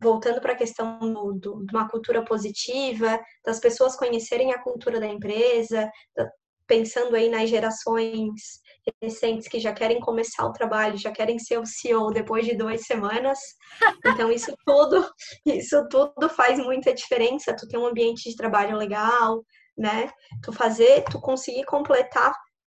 S2: voltando para a questão do, do, de uma cultura positiva, das pessoas conhecerem a cultura da empresa, pensando aí nas gerações recentes que já querem começar o trabalho, já querem ser o CEO depois de duas semanas. Então isso tudo, isso tudo faz muita diferença. Tu ter um ambiente de trabalho legal, né? Tu fazer, tu conseguir completar,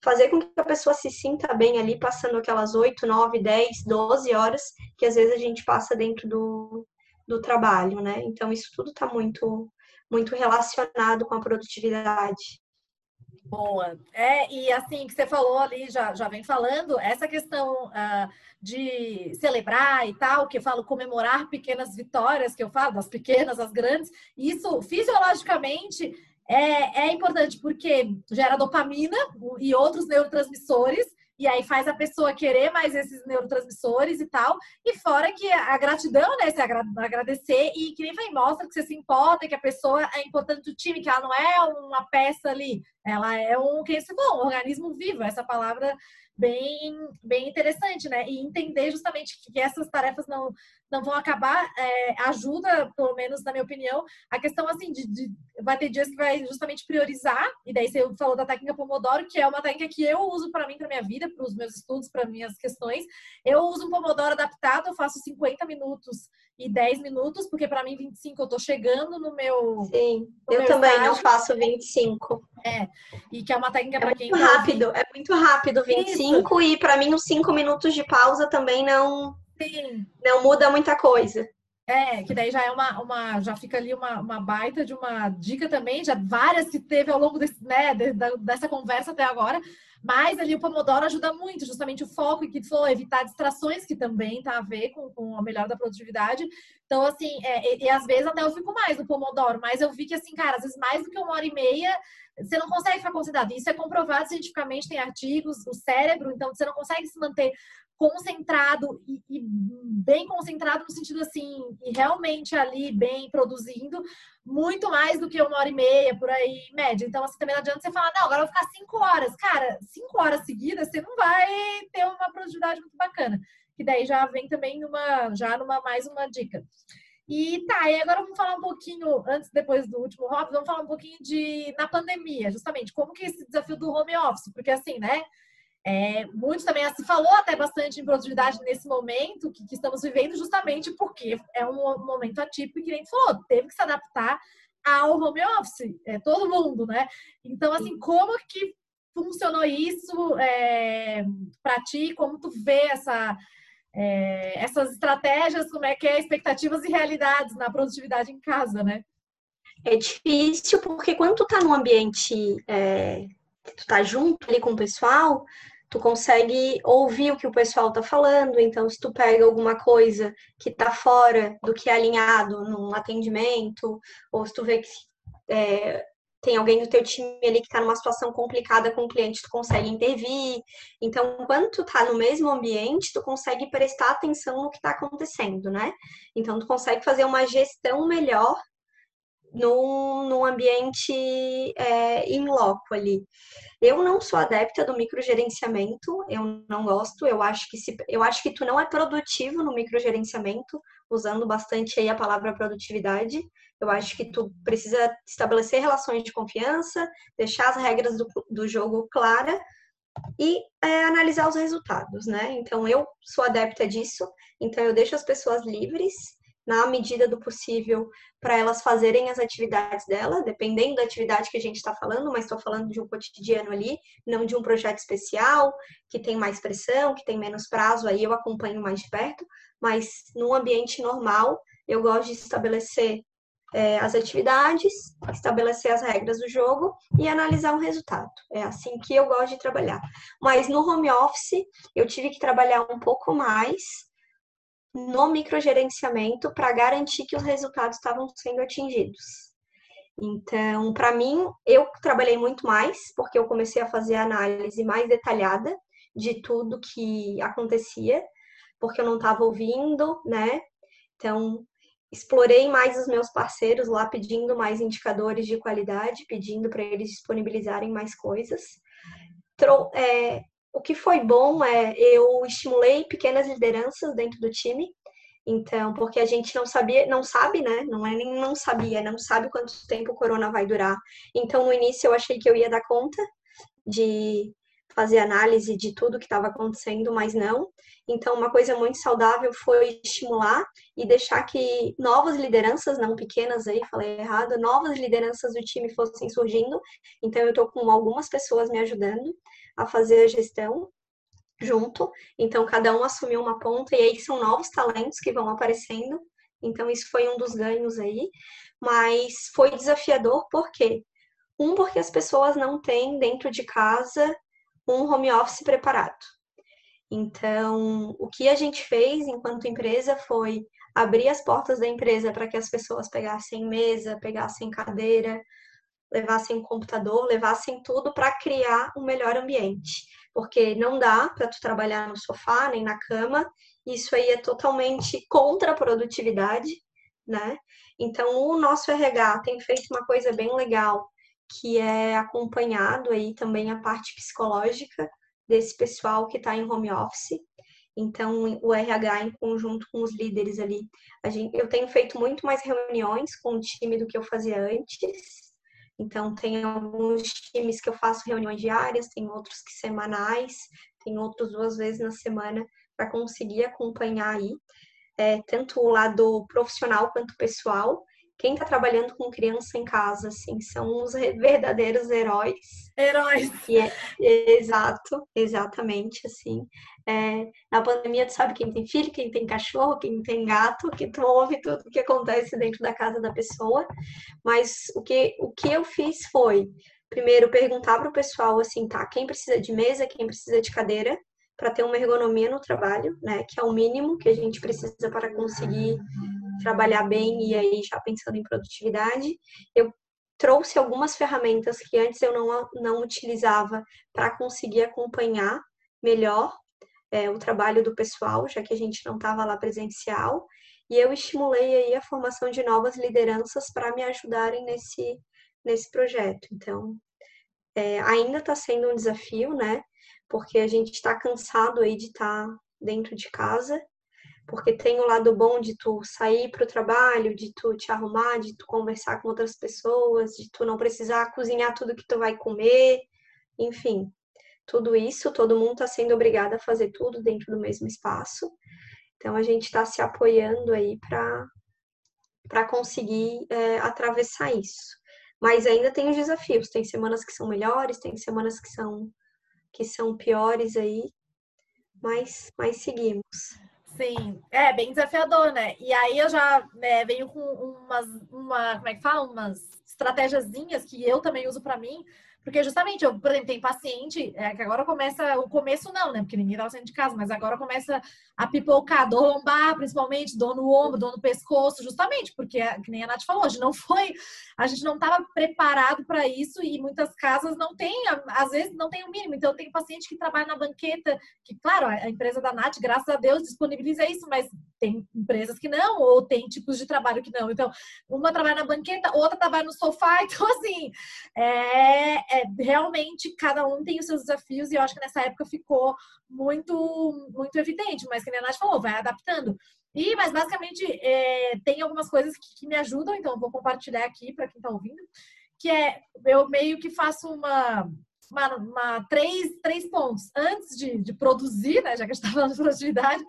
S2: fazer com que a pessoa se sinta bem ali, passando aquelas 8, 9, 10, 12 horas que às vezes a gente passa dentro do, do trabalho, né? Então isso tudo está muito muito relacionado com a produtividade.
S1: Boa. É, e assim que você falou ali, já, já vem falando, essa questão uh, de celebrar e tal, que eu falo comemorar pequenas vitórias, que eu falo, das pequenas às grandes, isso fisiologicamente é, é importante porque gera dopamina e outros neurotransmissores e aí faz a pessoa querer mais esses neurotransmissores e tal. E fora que a gratidão, né? Você agradecer e que nem vai mostra que você se importa, que a pessoa é importante do time, que ela não é uma peça ali, ela é um que esse bom, organismo vivo, essa palavra bem, bem interessante, né? E entender justamente que essas tarefas não, não vão acabar, é, ajuda, pelo menos na minha opinião, a questão assim de, de, vai ter dias que vai justamente priorizar, e daí você falou da técnica Pomodoro, que é uma técnica que eu uso para mim, para minha vida, para os meus estudos, para minhas questões. Eu uso um Pomodoro adaptado, eu faço 50 minutos e 10 minutos, porque para mim 25 eu tô chegando no meu.
S2: Sim, no eu meu também estágio. não faço 25.
S1: É, e que é uma técnica
S2: é
S1: para quem.
S2: Muito rápido, é muito rápido 25 Isso. e para mim os 5 minutos de pausa também não. Sim. Não muda muita coisa.
S1: É, que daí já é uma, uma já fica ali uma, uma baita de uma dica também, já várias que teve ao longo desse, né, dessa conversa até agora, mas ali o Pomodoro ajuda muito, justamente o foco que falou, evitar distrações, que também tá a ver com, com a melhora da produtividade. Então, assim, é, e, e, às vezes até eu fico mais no Pomodoro, mas eu vi que, assim, cara, às vezes mais do que uma hora e meia, você não consegue ficar concentrado. Isso é comprovado cientificamente, tem artigos, o cérebro, então você não consegue se manter concentrado e, e, bem concentrado no sentido assim, e realmente ali bem produzindo, muito mais do que uma hora e meia, por aí, média. Então, assim, também não adianta você falar, não, agora eu vou ficar cinco horas. Cara, cinco horas seguidas, você não vai ter uma produtividade muito bacana. Que daí já vem também numa, já numa mais uma dica. E tá, e agora vamos falar um pouquinho, antes, depois do último hobby, vamos falar um pouquinho de, na pandemia, justamente, como que esse desafio do home office, porque assim, né, é, muito também se falou até bastante em produtividade nesse momento que, que, estamos vivendo, justamente porque é um momento atípico que nem falou, teve que se adaptar ao home office, é, todo mundo, né? Então, assim, como que funcionou isso é, para ti? Como tu vê essa, é, essas estratégias, como é que é expectativas e realidades na produtividade em casa, né?
S2: É difícil porque quando tu tá num ambiente é, tu tá junto ali com o pessoal, tu consegue ouvir o que o pessoal tá falando. Então, se tu pega alguma coisa que tá fora do que é alinhado num atendimento, ou se tu vê que é, tem alguém do teu time ali que tá numa situação complicada com o cliente, tu consegue intervir. Então, quando tu tá no mesmo ambiente, tu consegue prestar atenção no que tá acontecendo, né? Então, tu consegue fazer uma gestão melhor num, num ambiente é, in loco ali. Eu não sou adepta do microgerenciamento, eu não gosto, eu acho que se, eu acho que tu não é produtivo no microgerenciamento, usando bastante aí a palavra produtividade. Eu acho que tu precisa estabelecer relações de confiança, deixar as regras do, do jogo clara e é, analisar os resultados, né? Então eu sou adepta disso, então eu deixo as pessoas livres na medida do possível, para elas fazerem as atividades dela, dependendo da atividade que a gente está falando, mas estou falando de um cotidiano ali, não de um projeto especial, que tem mais pressão, que tem menos prazo, aí eu acompanho mais de perto, mas no ambiente normal, eu gosto de estabelecer é, as atividades, estabelecer as regras do jogo e analisar o resultado. É assim que eu gosto de trabalhar. Mas no home office, eu tive que trabalhar um pouco mais no microgerenciamento para garantir que os resultados estavam sendo atingidos. Então, para mim, eu trabalhei muito mais, porque eu comecei a fazer análise mais detalhada de tudo que acontecia, porque eu não estava ouvindo, né? Então, explorei mais os meus parceiros lá pedindo mais indicadores de qualidade, pedindo para eles disponibilizarem mais coisas. É, o que foi bom é eu estimulei pequenas lideranças dentro do time. Então, porque a gente não sabia, não sabe, né? Não é nem não sabia, não sabe quanto tempo o corona vai durar. Então, no início eu achei que eu ia dar conta de fazer análise de tudo que estava acontecendo, mas não. Então, uma coisa muito saudável foi estimular e deixar que novas lideranças, não pequenas aí, falei errado, novas lideranças do time fossem surgindo. Então, eu estou com algumas pessoas me ajudando a fazer a gestão junto. Então, cada um assumiu uma ponta e aí são novos talentos que vão aparecendo. Então, isso foi um dos ganhos aí. Mas foi desafiador, por quê? Um, porque as pessoas não têm dentro de casa um home office preparado. Então, o que a gente fez enquanto empresa foi abrir as portas da empresa para que as pessoas pegassem mesa, pegassem cadeira, levassem computador, levassem tudo para criar um melhor ambiente. Porque não dá para tu trabalhar no sofá nem na cama, isso aí é totalmente contra a produtividade, né? Então, o nosso RH tem feito uma coisa bem legal, que é acompanhado aí também a parte psicológica desse pessoal que está em home office. Então, o RH, em conjunto com os líderes ali, gente, eu tenho feito muito mais reuniões com o time do que eu fazia antes. Então, tem alguns times que eu faço reuniões diárias, tem outros que semanais, tem outros duas vezes na semana, para conseguir acompanhar aí, é, tanto o lado profissional quanto pessoal, quem está trabalhando com criança em casa, assim, são os verdadeiros heróis.
S1: Heróis.
S2: E é, exato, exatamente, assim. É, na pandemia, tu sabe quem tem filho, quem tem cachorro, quem tem gato, que tu ouve tudo o que acontece dentro da casa da pessoa. Mas o que, o que eu fiz foi, primeiro, perguntar para o pessoal, assim, tá, quem precisa de mesa, quem precisa de cadeira, para ter uma ergonomia no trabalho, né, que é o mínimo que a gente precisa para conseguir trabalhar bem e aí já pensando em produtividade. Eu trouxe algumas ferramentas que antes eu não, não utilizava para conseguir acompanhar melhor é, o trabalho do pessoal, já que a gente não estava lá presencial. E eu estimulei aí a formação de novas lideranças para me ajudarem nesse, nesse projeto. Então, é, ainda está sendo um desafio, né? Porque a gente está cansado aí de estar tá dentro de casa porque tem o lado bom de tu sair para o trabalho, de tu te arrumar, de tu conversar com outras pessoas, de tu não precisar cozinhar tudo que tu vai comer, enfim, tudo isso, todo mundo está sendo obrigado a fazer tudo dentro do mesmo espaço. Então a gente está se apoiando aí para para conseguir é, atravessar isso. Mas ainda tem os desafios. Tem semanas que são melhores, tem semanas que são que são piores aí, mas mas seguimos.
S1: Sim, é bem desafiador, né? E aí eu já né, venho com umas, uma, como é que fala? Umas estratégiazinhas que eu também uso para mim, porque justamente, eu, por exemplo, tem paciente é, que agora começa, o começo não, né? Porque ninguém tava saindo de casa, mas agora começa a pipocar dor lombar, principalmente, dor no ombro, dor no pescoço, justamente, porque, que nem a Nath falou, gente não foi, a gente não estava preparado para isso e muitas casas não tem, às vezes não tem o mínimo. Então, tem paciente que trabalha na banqueta, que, claro, a empresa da Nath, graças a Deus, disponibiliza isso, mas tem empresas que não, ou tem tipos de trabalho que não. Então, uma trabalha na banqueta, outra trabalha no sofá, [laughs] então, assim, é, é, realmente cada um tem os seus desafios e eu acho que nessa época ficou muito muito evidente, mas que a Nath falou, vai adaptando. E, mas basicamente é, tem algumas coisas que, que, me ajudam, então eu vou compartilhar aqui para quem está ouvindo, que é eu meio que faço uma, uma, uma três, três pontos antes de, de produzir, né, já que a gente está falando de produtividade,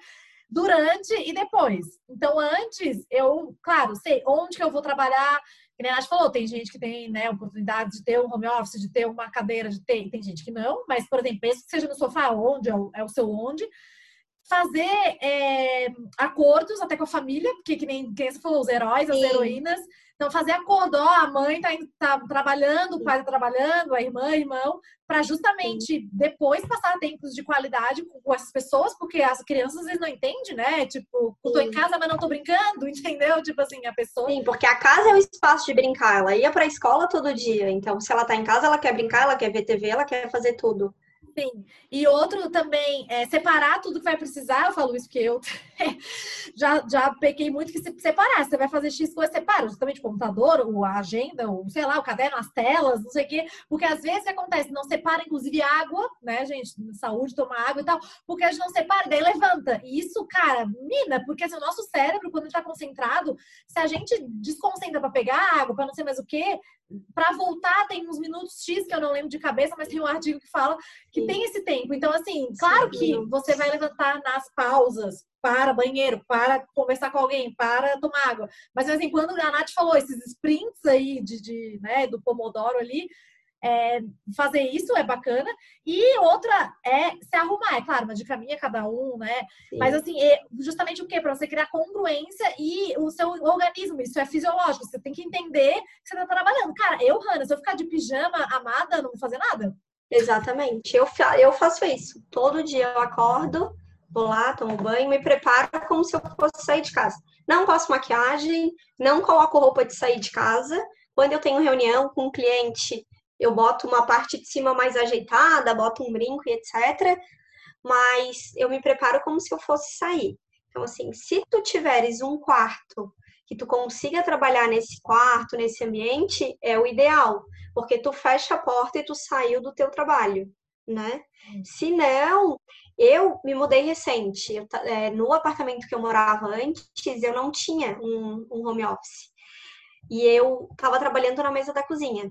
S1: durante e depois. Então, antes, eu, claro, sei onde que eu vou trabalhar, que nem a Nath falou, tem gente que tem né, oportunidade de ter um home office, de ter uma cadeira, de ter, tem gente que não, mas, por exemplo, pensa que seja no sofá, onde é o, é o seu onde, fazer é, acordos até com a família, porque que nem quem você falou, os heróis, as Sim. heroínas, então, fazer acordo, ó, a mãe tá, tá trabalhando, o pai tá trabalhando, a irmã, irmão, para justamente Sim. depois passar tempos de qualidade com, essas pessoas, porque as crianças às vezes não entendem, né? Tipo, eu tô em casa, mas não tô brincando, [laughs] entendeu? Tipo assim, a pessoa.
S2: Sim, porque a casa é o espaço de brincar. Ela ia pra escola todo dia. Então, se ela tá em casa, ela quer brincar, ela quer ver TV, ela quer fazer tudo.
S1: Sim. E outro também, é separar tudo que vai precisar. Eu falo isso porque eu [laughs] já, já pequei muito que se separar. Você vai fazer X coisa, separa justamente o computador, ou a agenda, ou sei lá, o caderno, as telas, não sei o quê. Porque às vezes acontece, não separa, inclusive, água, né, gente? Saúde, tomar água e tal, porque a gente não separa, daí levanta. E isso, cara, mina, porque assim, o nosso cérebro, quando ele tá concentrado, se a gente desconcentra para pegar água, para não sei mais o quê, para voltar tem uns minutos X que eu não lembro de cabeça, mas tem um artigo que fala que Sim. tem esse tempo. Então, assim, claro que você vai levantar nas pausas, para banheiro, para conversar com alguém, para tomar água. Mas, assim, quando a Nath falou esses sprints aí de, de né, do Pomodoro ali, é, fazer isso é bacana. E outra é se arrumar, é claro, mas de caminho é cada um, né? Sim. Mas assim, justamente o que? Para você criar congruência e o seu organismo, isso é fisiológico. Você tem que entender que você tá trabalhando. Cara, eu, Hanna, se eu ficar de pijama amada, não vou fazer nada.
S2: Exatamente. Eu, eu faço isso. Todo dia eu acordo, vou lá, tomo banho, me preparo como se eu fosse sair de casa. Não passo maquiagem, não coloco roupa de sair de casa. Quando eu tenho reunião com um cliente, eu boto uma parte de cima mais ajeitada, boto um brinco e etc. Mas eu me preparo como se eu fosse sair. Então, assim, se tu tiveres um quarto que tu consiga trabalhar nesse quarto, nesse ambiente, é o ideal, porque tu fecha a porta e tu saiu do teu trabalho, né? Se não, eu me mudei recente. Eu, é, no apartamento que eu morava antes, eu não tinha um, um home office. E eu estava trabalhando na mesa da cozinha.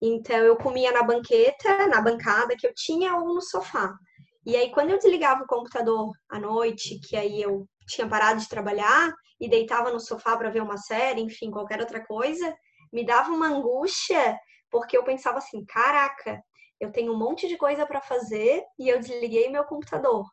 S2: Então eu comia na banqueta, na bancada que eu tinha ou no sofá. E aí quando eu desligava o computador à noite, que aí eu tinha parado de trabalhar e deitava no sofá para ver uma série, enfim, qualquer outra coisa, me dava uma angústia, porque eu pensava assim, caraca, eu tenho um monte de coisa para fazer e eu desliguei meu computador.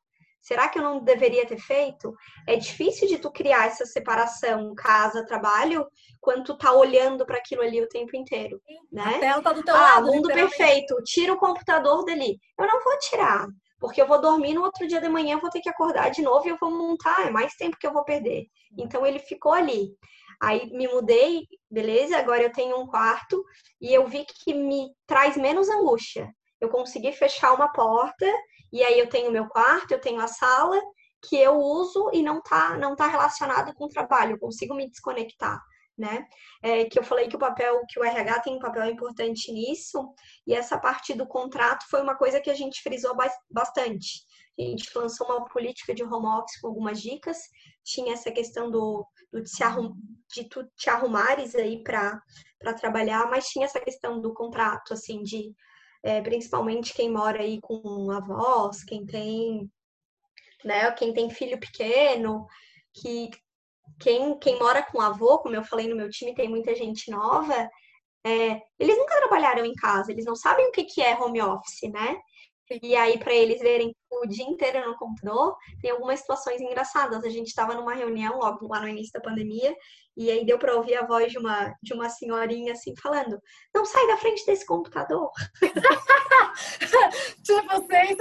S2: Será que eu não deveria ter feito? É difícil de tu criar essa separação casa-trabalho quando tu tá olhando para aquilo ali o tempo inteiro, né?
S1: A tela tá do teu
S2: ah,
S1: lado.
S2: mundo perfeito. Tira o computador dali. Eu não vou tirar, porque eu vou dormir no outro dia de manhã, vou ter que acordar de novo e eu vou montar. É mais tempo que eu vou perder. Então ele ficou ali. Aí me mudei, beleza? Agora eu tenho um quarto e eu vi que me traz menos angústia. Eu consegui fechar uma porta e aí eu tenho meu quarto, eu tenho a sala que eu uso e não tá, não tá relacionado com o trabalho, eu consigo me desconectar, né? É, que eu falei que o papel, que o RH tem um papel importante nisso, e essa parte do contrato foi uma coisa que a gente frisou bastante. A gente lançou uma política de home office com algumas dicas, tinha essa questão do, do de, se arrum, de tu te arrumares aí para trabalhar, mas tinha essa questão do contrato, assim, de é, principalmente quem mora aí com avós, quem tem, né, quem tem filho pequeno, que quem, quem mora com avô, como eu falei no meu time, tem muita gente nova, é, eles nunca trabalharam em casa, eles não sabem o que, que é home office, né? E aí, para eles verem o dia inteiro no computador, tem algumas situações engraçadas. A gente estava numa reunião logo lá no início da pandemia e aí deu para ouvir a voz de uma, de uma senhorinha assim falando: Não sai da frente desse computador. [laughs]
S1: tipo, vocês.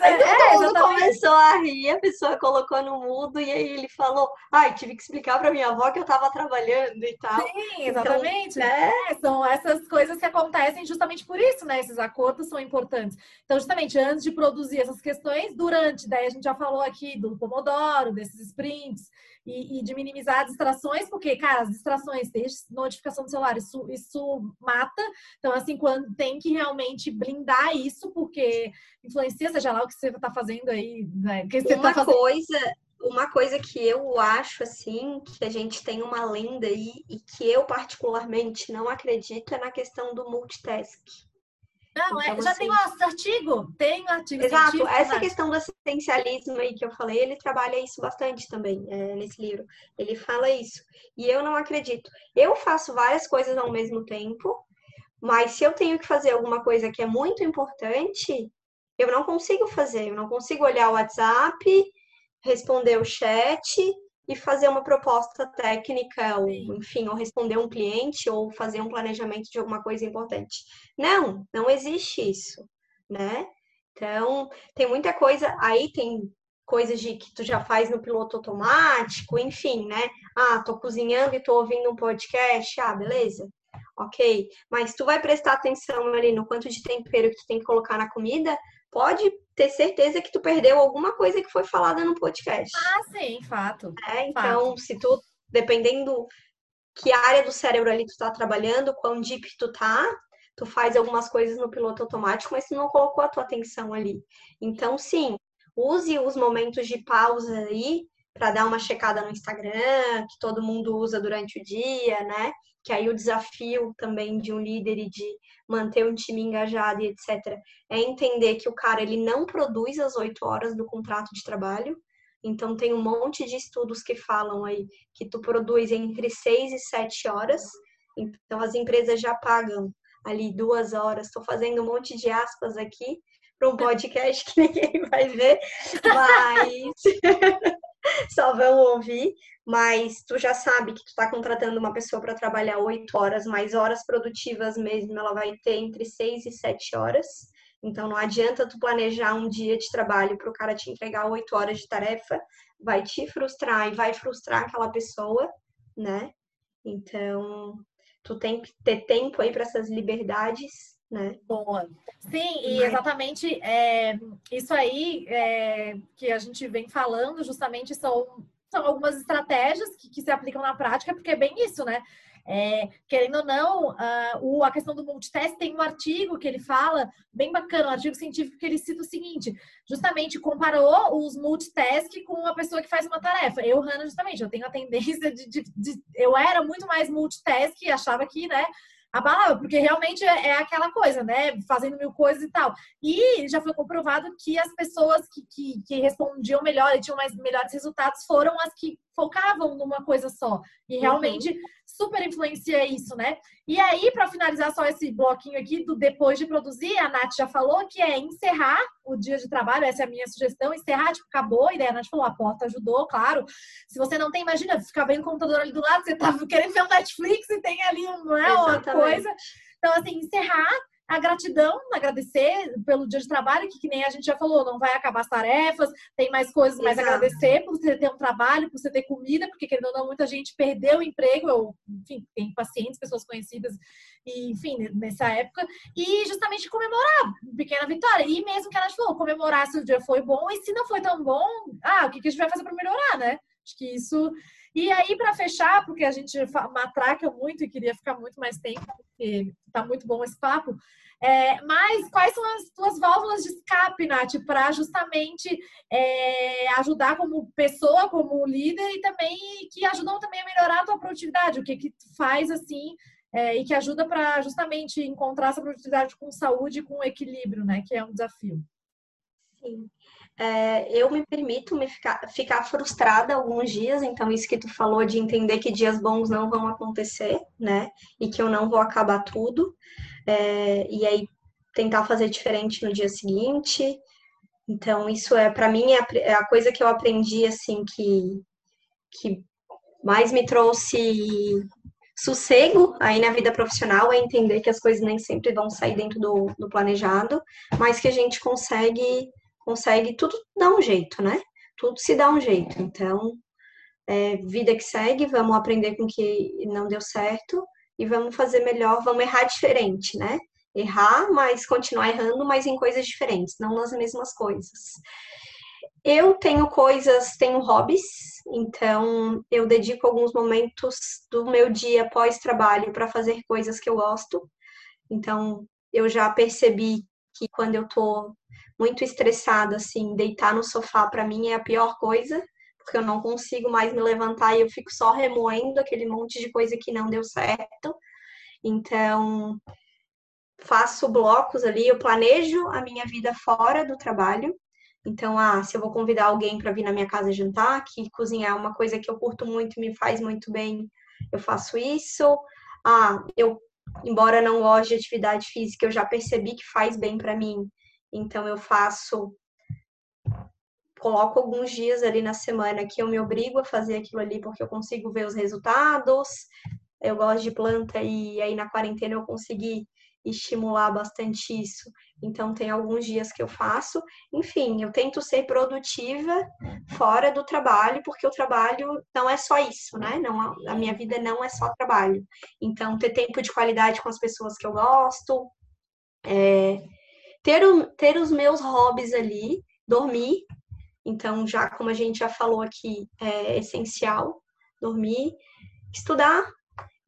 S2: Aí todo é, mundo começou a rir, a pessoa colocou no mudo e aí ele falou: Ai, tive que explicar para minha avó que eu estava trabalhando e tal.
S1: Sim, então, exatamente. Então, né? é, são essas coisas que acontecem justamente por isso, né? Esses acordos são importantes. Então, justamente antes de produzir essas questões, durante, daí a gente já falou aqui do Pomodoro, desses sprints e, e, de minimizar as distrações, porque, cara, as distrações, desde notificação do celular, isso, isso mata. Então, assim, quando tem que realmente blindar isso, porque influencia, seja lá o que você está fazendo aí, né? Que você
S2: uma
S1: tá fazendo...
S2: coisa, uma coisa que eu acho, assim, que a gente tem uma lenda aí, e que eu particularmente não acredito, é na questão do multitask.
S1: Não, então, é, já assim, tem um artigo, tem um artigo.
S2: Exato, essa né? questão do assistencialismo aí que eu falei, ele trabalha isso bastante também é, nesse livro. Ele fala isso. E eu não acredito. Eu faço várias coisas ao mesmo tempo, mas se eu tenho que fazer alguma coisa que é muito importante, eu não consigo fazer. Eu não consigo olhar o WhatsApp, responder o chat e fazer uma proposta técnica, ou, enfim, ou responder um cliente, ou fazer um planejamento de alguma coisa importante. Não, não existe isso, né? Então, tem muita coisa, aí tem coisas de que tu já faz no piloto automático, enfim, né? Ah, tô cozinhando e tô ouvindo um podcast, ah, beleza. Ok, mas tu vai prestar atenção ali no quanto de tempero que tu tem que colocar na comida, pode ter certeza que tu perdeu alguma coisa que foi falada no podcast.
S1: Ah, sim, fato.
S2: É, então, fato. se tu, dependendo que área do cérebro ali tu tá trabalhando, quão deep tu tá, tu faz algumas coisas no piloto automático, mas tu não colocou a tua atenção ali. Então, sim, use os momentos de pausa aí para dar uma checada no Instagram, que todo mundo usa durante o dia, né? Que aí o desafio também de um líder e de manter um time engajado e etc. é entender que o cara ele não produz as oito horas do contrato de trabalho. Então tem um monte de estudos que falam aí que tu produz entre seis e sete horas. Então as empresas já pagam ali duas horas. Estou fazendo um monte de aspas aqui para um podcast que [laughs] ninguém vai ver, mas [laughs] só vão ouvir. Mas tu já sabe que tu está contratando uma pessoa para trabalhar oito horas, mais horas produtivas mesmo, ela vai ter entre seis e sete horas. Então não adianta tu planejar um dia de trabalho para o cara te entregar oito horas de tarefa, vai te frustrar e vai frustrar aquela pessoa, né? Então tu tem que ter tempo aí para essas liberdades né?
S1: Boa. Sim, e exatamente é, isso aí é, que a gente vem falando justamente são, são algumas estratégias que, que se aplicam na prática, porque é bem isso, né? É, querendo ou não, uh, o, a questão do multitest tem um artigo que ele fala, bem bacana, um artigo científico que ele cita o seguinte: justamente comparou os multitask com uma pessoa que faz uma tarefa. Eu, Hannah, justamente, eu tenho a tendência de, de, de eu era muito mais multitask e achava que, né? Abalava, porque realmente é, é, aquela coisa, né? Fazendo mil coisas e tal. E já foi comprovado que as pessoas que, que, que respondiam melhor e tinham mais melhores resultados foram as que focavam numa coisa só. E uhum. realmente uhum. super influencia isso, né? E aí, para finalizar só esse bloquinho aqui do depois de produzir, a Nath já falou que é encerrar o dia de trabalho, essa é a minha sugestão, encerrar, tipo, acabou, e daí a Nath falou, a porta ajudou, claro. Se você não tem, imagina, ficar vendo o computador ali do lado, você tá querendo ver o Netflix e tem ali não é, uma coisa. Então, assim, encerrar a gratidão, agradecer pelo dia de trabalho, que, que nem a gente já falou, não vai acabar as tarefas, tem mais coisas, mas agradecer por você ter um trabalho, por você ter comida, porque querendo ou não, muita gente perdeu o emprego, ou, enfim, tem pacientes, pessoas conhecidas, e, enfim, nessa época, e justamente comemorar pequena vitória. E mesmo que ela falou, comemorar se o dia foi bom, e se não foi tão bom, ah, o que, que a gente vai fazer para melhorar, né? Acho que isso. E aí, para fechar, porque a gente matraca muito e queria ficar muito mais tempo, porque tá muito bom esse papo. É, mas quais são as tuas válvulas de escape, Nath, para justamente é, ajudar como pessoa, como líder e também que ajudam também a melhorar a tua produtividade? O que que faz assim é, e que ajuda para justamente encontrar essa produtividade com saúde e com equilíbrio, né? Que é um desafio.
S2: Sim é, eu me permito me ficar, ficar frustrada alguns dias, então isso que tu falou de entender que dias bons não vão acontecer, né? E que eu não vou acabar tudo, é, e aí tentar fazer diferente no dia seguinte. Então, isso é, para mim, é a, é a, coisa que eu aprendi, assim, que, que mais me trouxe sossego aí na vida profissional, é entender que as coisas nem sempre vão sair dentro do, do planejado, mas que a gente consegue consegue tudo dar um jeito, né? Tudo se dá um jeito. Então, é, vida que segue, vamos aprender com o que não deu certo e vamos fazer melhor, vamos errar diferente, né? Errar, mas continuar errando, mas em coisas diferentes, não nas mesmas coisas. Eu tenho coisas, tenho hobbies, então eu dedico alguns momentos do meu dia pós-trabalho para fazer coisas que eu gosto. Então, eu já percebi que quando eu tô muito estressada, assim, deitar no sofá para mim é a pior coisa, porque eu não consigo mais me levantar e eu fico só remoendo aquele monte de coisa que não deu certo. Então, faço blocos ali, eu planejo a minha vida fora do trabalho. Então, ah, se eu vou convidar alguém para vir na minha casa jantar, que cozinhar é uma coisa que eu curto muito me faz muito bem, eu faço isso. Ah, eu, embora não goste de atividade física, eu já percebi que faz bem para mim. Então eu faço coloco alguns dias ali na semana que eu me obrigo a fazer aquilo ali porque eu consigo ver os resultados. Eu gosto de planta e aí na quarentena eu consegui estimular bastante isso. Então tem alguns dias que eu faço. Enfim, eu tento ser produtiva fora do trabalho, porque o trabalho não é só isso, né? Não, a minha vida não é só trabalho. Então ter tempo de qualidade com as pessoas que eu gosto, é, ter, o, ter os meus hobbies ali, dormir. Então, já como a gente já falou aqui, é essencial dormir, estudar.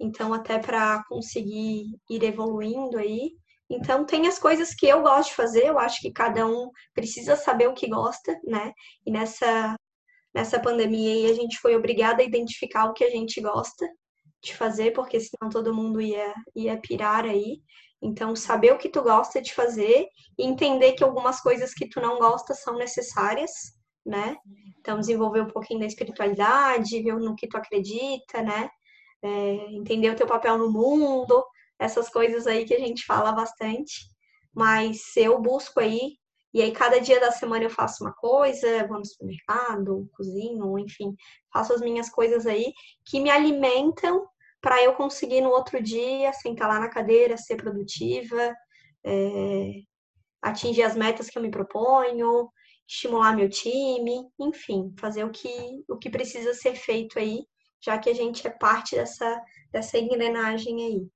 S2: Então, até para conseguir ir evoluindo aí. Então, tem as coisas que eu gosto de fazer, eu acho que cada um precisa saber o que gosta, né? E nessa, nessa pandemia aí, a gente foi obrigada a identificar o que a gente gosta de fazer, porque senão todo mundo ia, ia pirar aí. Então, saber o que tu gosta de fazer e entender que algumas coisas que tu não gosta são necessárias, né? Então, desenvolver um pouquinho da espiritualidade, ver no que tu acredita, né? É, entender o teu papel no mundo, essas coisas aí que a gente fala bastante. Mas eu busco aí, e aí cada dia da semana eu faço uma coisa, vou no supermercado, cozinho, enfim, faço as minhas coisas aí que me alimentam para eu conseguir no outro dia sentar lá na cadeira, ser produtiva, é, atingir as metas que eu me proponho, estimular meu time, enfim, fazer o que, o que precisa ser feito aí, já que a gente é parte dessa, dessa engrenagem aí.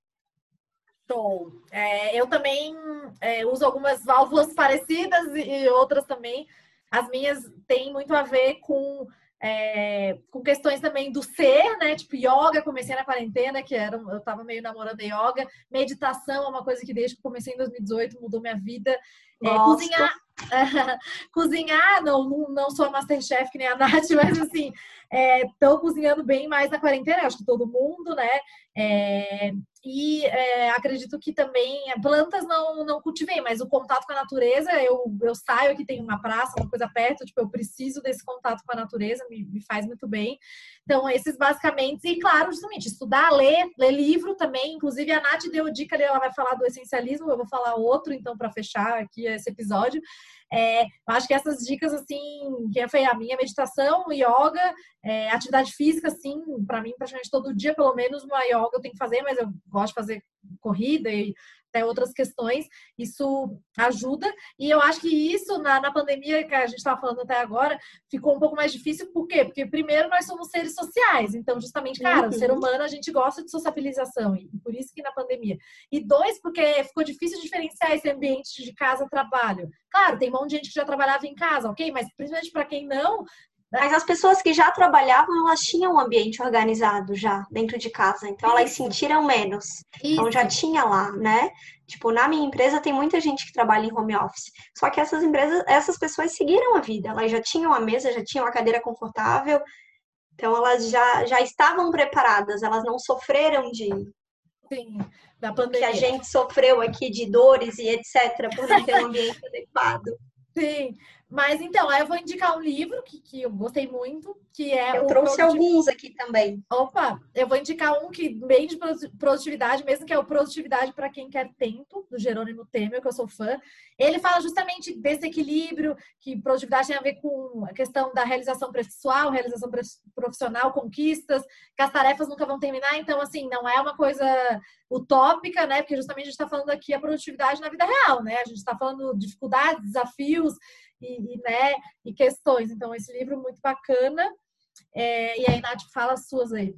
S1: Show. É, eu também é, uso algumas válvulas parecidas e outras também. As minhas têm muito a ver com é, com questões também do ser, né? Tipo, yoga, comecei na quarentena, que era, eu tava meio namorando yoga. Meditação é uma coisa que desde que comecei em 2018 mudou minha vida. É, cozinhar, [laughs] cozinhar, não, não sou a Masterchef que nem a Nath, [laughs] mas assim, estou é, cozinhando bem mais na quarentena, acho que todo mundo, né? É, e é, acredito que também plantas não, não cultivei, mas o contato com a natureza, eu, eu saio aqui, tem uma praça, uma coisa perto, tipo, eu preciso desse contato com a natureza, me, me faz muito bem. Então, esses basicamente, e claro, justamente, estudar, ler, ler livro também. Inclusive, a Nath deu dica ali, ela vai falar do essencialismo, eu vou falar outro, então, para fechar aqui esse episódio. É, acho que essas dicas, assim, que foi a minha meditação, yoga, é, atividade física, assim, para mim, praticamente todo dia, pelo menos uma yoga eu tenho que fazer, mas eu gosto de fazer corrida e até outras questões, isso ajuda. E eu acho que isso, na, na pandemia que a gente estava falando até agora, ficou um pouco mais difícil. Por quê? Porque, primeiro, nós somos seres sociais. Então, justamente, cara, uhum. o ser humano, a gente gosta de sociabilização. E por isso que na pandemia. E dois, porque ficou difícil diferenciar esse ambiente de casa-trabalho. Claro, tem um monte de gente que já trabalhava em casa, ok? Mas, principalmente para quem não,
S2: mas as pessoas que já trabalhavam, elas tinham um ambiente organizado já dentro de casa, então Isso. elas sentiram menos. Isso. Então já tinha lá, né? Tipo, na minha empresa tem muita gente que trabalha em home office. Só que essas empresas, essas pessoas seguiram a vida. Elas já tinham a mesa, já tinham a cadeira confortável. Então elas já, já estavam preparadas, elas não sofreram de
S1: Sim, da pandemia.
S2: Que a gente sofreu aqui de dores e etc, por não ter um ambiente [laughs] adequado.
S1: Sim, mas então, aí eu vou indicar um livro que, que eu gostei muito, que é.
S2: Eu trouxe alguns aqui também.
S1: Opa, eu vou indicar um que bem de produtividade, mesmo que é o Produtividade para quem quer tempo, do Jerônimo Temer, que eu sou fã. Ele fala justamente desse equilíbrio, que produtividade tem a ver com a questão da realização pessoal, realização profissional, conquistas, que as tarefas nunca vão terminar. Então, assim, não é uma coisa utópica, né? Porque justamente a gente está falando aqui a produtividade na vida real, né? A gente está falando dificuldades, desafios e, e, né, e questões. Então, esse livro muito bacana. É, e aí, Nath, fala as suas aí.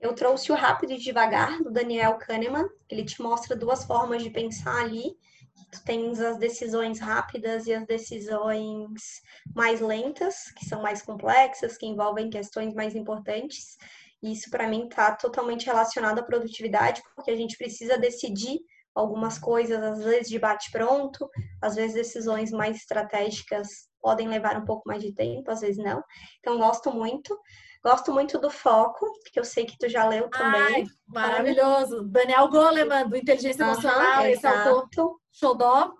S2: Eu trouxe o Rápido e Devagar, do Daniel Kahneman. Ele te mostra duas formas de pensar ali. Tu tens as decisões rápidas e as decisões mais lentas, que são mais complexas, que envolvem questões mais importantes. E isso, para mim, está totalmente relacionado à produtividade, porque a gente precisa decidir algumas coisas, às vezes de bate-pronto, às vezes decisões mais estratégicas podem levar um pouco mais de tempo, às vezes não. Então, gosto muito. Gosto muito do Foco, que eu sei que tu já leu também. Ai,
S1: maravilhoso. Daniel Goleman, do Inteligência Emocional, esse autor xodó.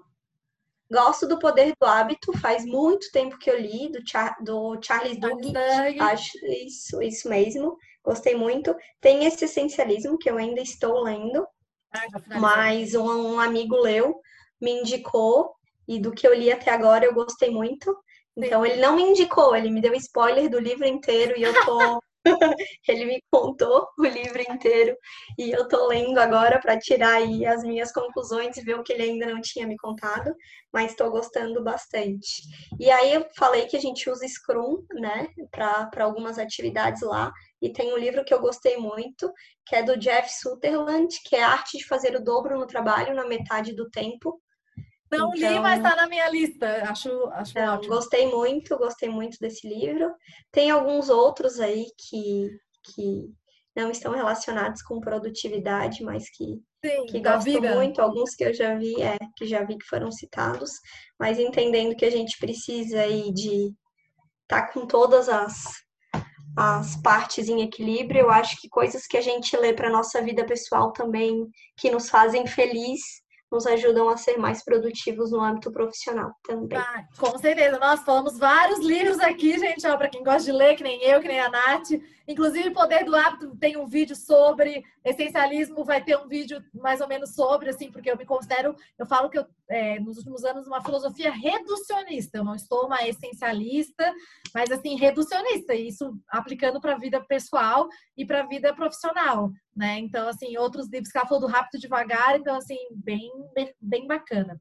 S2: Gosto do Poder do Hábito, faz muito tempo que eu li, do, Char do Charles Duhigg. Acho isso, isso mesmo. Gostei muito. Tem esse Essencialismo, que eu ainda estou lendo. Ah, mas um, um, amigo leu, me indicou, e do que eu li até agora eu gostei muito. Então ele não me indicou, ele me deu spoiler do livro inteiro e eu tô. [laughs] [laughs] ele me contou o livro inteiro e eu tô lendo agora para tirar aí as minhas conclusões e ver o que ele ainda não tinha me contado, mas estou gostando bastante. E aí eu falei que a gente usa Scrum, né, para algumas atividades lá, e tem um livro que eu gostei muito, que é do Jeff Sutherland, que é arte de fazer o dobro no trabalho na metade do tempo.
S1: Não então, li, mas está na minha lista. Acho, acho então, ótimo.
S2: Gostei muito, gostei muito desse livro. Tem alguns outros aí que, que não estão relacionados com produtividade, mas que, Sim, que gosto vida. muito. Alguns que eu já vi, é, que já vi que foram citados, mas entendendo que a gente precisa aí de estar tá com todas as as partes em equilíbrio. Eu acho que coisas que a gente lê para nossa vida pessoal também que nos fazem feliz nos ajudam a ser mais produtivos no âmbito profissional também. Ah,
S1: com certeza. Nós falamos vários livros aqui, gente, para quem gosta de ler, que nem eu, que nem a Nath. Inclusive, Poder do Hábito tem um vídeo sobre essencialismo, vai ter um vídeo mais ou menos sobre, assim, porque eu me considero, eu falo que eu, é, nos últimos anos, uma filosofia reducionista. Eu não estou uma essencialista, mas, assim, reducionista. E isso aplicando para a vida pessoal e para a vida profissional, né? Então, assim, outros livros que ela falou do Rápido Devagar, então, assim, bem, bem, bem bacana.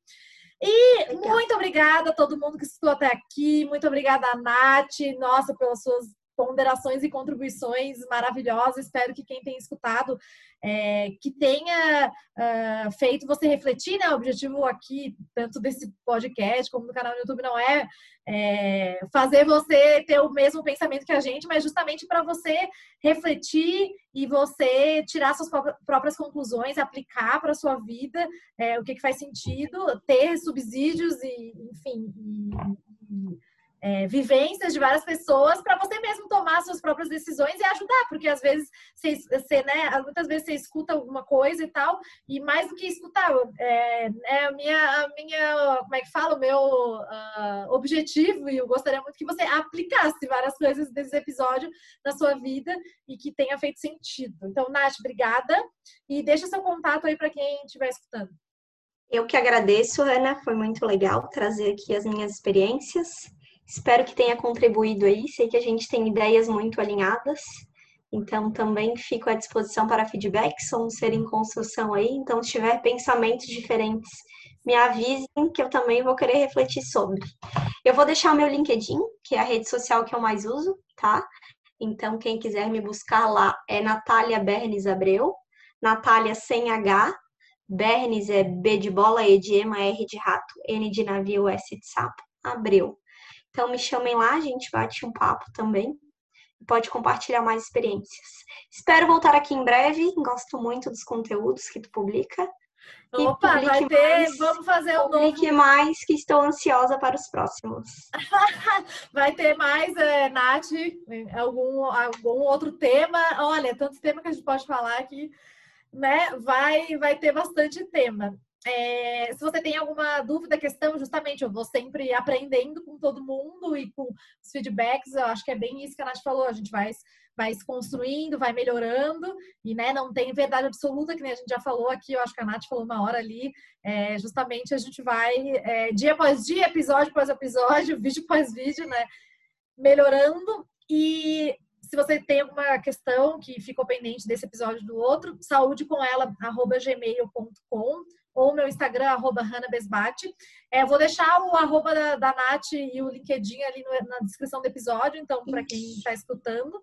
S1: E Legal. muito obrigada a todo mundo que escutou até aqui. Muito obrigada a Nath, nossa, pelas suas ponderações e contribuições maravilhosas. Espero que quem tenha escutado é, que tenha uh, feito você refletir, né? O objetivo aqui, tanto desse podcast como do canal no YouTube, não é, é fazer você ter o mesmo pensamento que a gente, mas justamente para você refletir e você tirar suas próprias conclusões, aplicar para a sua vida é, o que, que faz sentido, ter subsídios e, enfim, e, e é, vivências de várias pessoas para você mesmo tomar suas próprias decisões e ajudar, porque às vezes você, você, né, muitas vezes você escuta alguma coisa e tal, e mais do que escutar, é, é a minha, a minha, como é que fala, o meu uh, objetivo, e eu gostaria muito que você aplicasse várias coisas desse episódio na sua vida e que tenha feito sentido. Então, Nath, obrigada, e deixa seu contato aí para quem estiver escutando.
S2: Eu que agradeço, Ana, foi muito legal trazer aqui as minhas experiências. Espero que tenha contribuído aí. Sei que a gente tem ideias muito alinhadas. Então, também fico à disposição para feedback. Sou um ser em construção aí. Então, se tiver pensamentos diferentes, me avisem que eu também vou querer refletir sobre. Eu vou deixar o meu LinkedIn, que é a rede social que eu mais uso, tá? Então, quem quiser me buscar lá é Natália Bernes Abreu. Natália sem H. Bernes é B de bola, E de ema, R de rato, N de navio, S de sapo. Abreu. Então me chamem lá, a gente bate um papo também. Pode compartilhar mais experiências. Espero voltar aqui em breve. Gosto muito dos conteúdos que tu publica.
S1: Opa, vai ter, mais, vamos fazer um
S2: novo... mais, que estou ansiosa para os próximos. [laughs]
S1: vai ter mais, é, Nath, algum, algum outro tema. Olha, tantos temas que a gente pode falar aqui, né? Vai, vai ter bastante tema. É, se você tem alguma dúvida, questão, justamente, eu vou sempre aprendendo com todo mundo e com os feedbacks, eu acho que é bem isso que a Nath falou, a gente vai, vai se construindo, vai melhorando, e né, não tem verdade absoluta, que nem a gente já falou aqui, eu acho que a Nath falou uma hora ali, é, justamente a gente vai, é, dia após dia, episódio após episódio, [laughs] vídeo após vídeo, né, melhorando, e se você tem alguma questão que ficou pendente desse episódio do outro, saúde com ela, arroba gmail.com ou meu Instagram, arroba hanabesbate. É, vou deixar o arroba da, da Nath e o LinkedIn ali no, na descrição do episódio, então, para quem está escutando.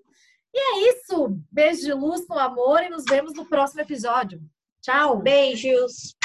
S1: E é isso. Beijo de luz com amor e nos vemos no próximo episódio. Tchau.
S2: Beijos.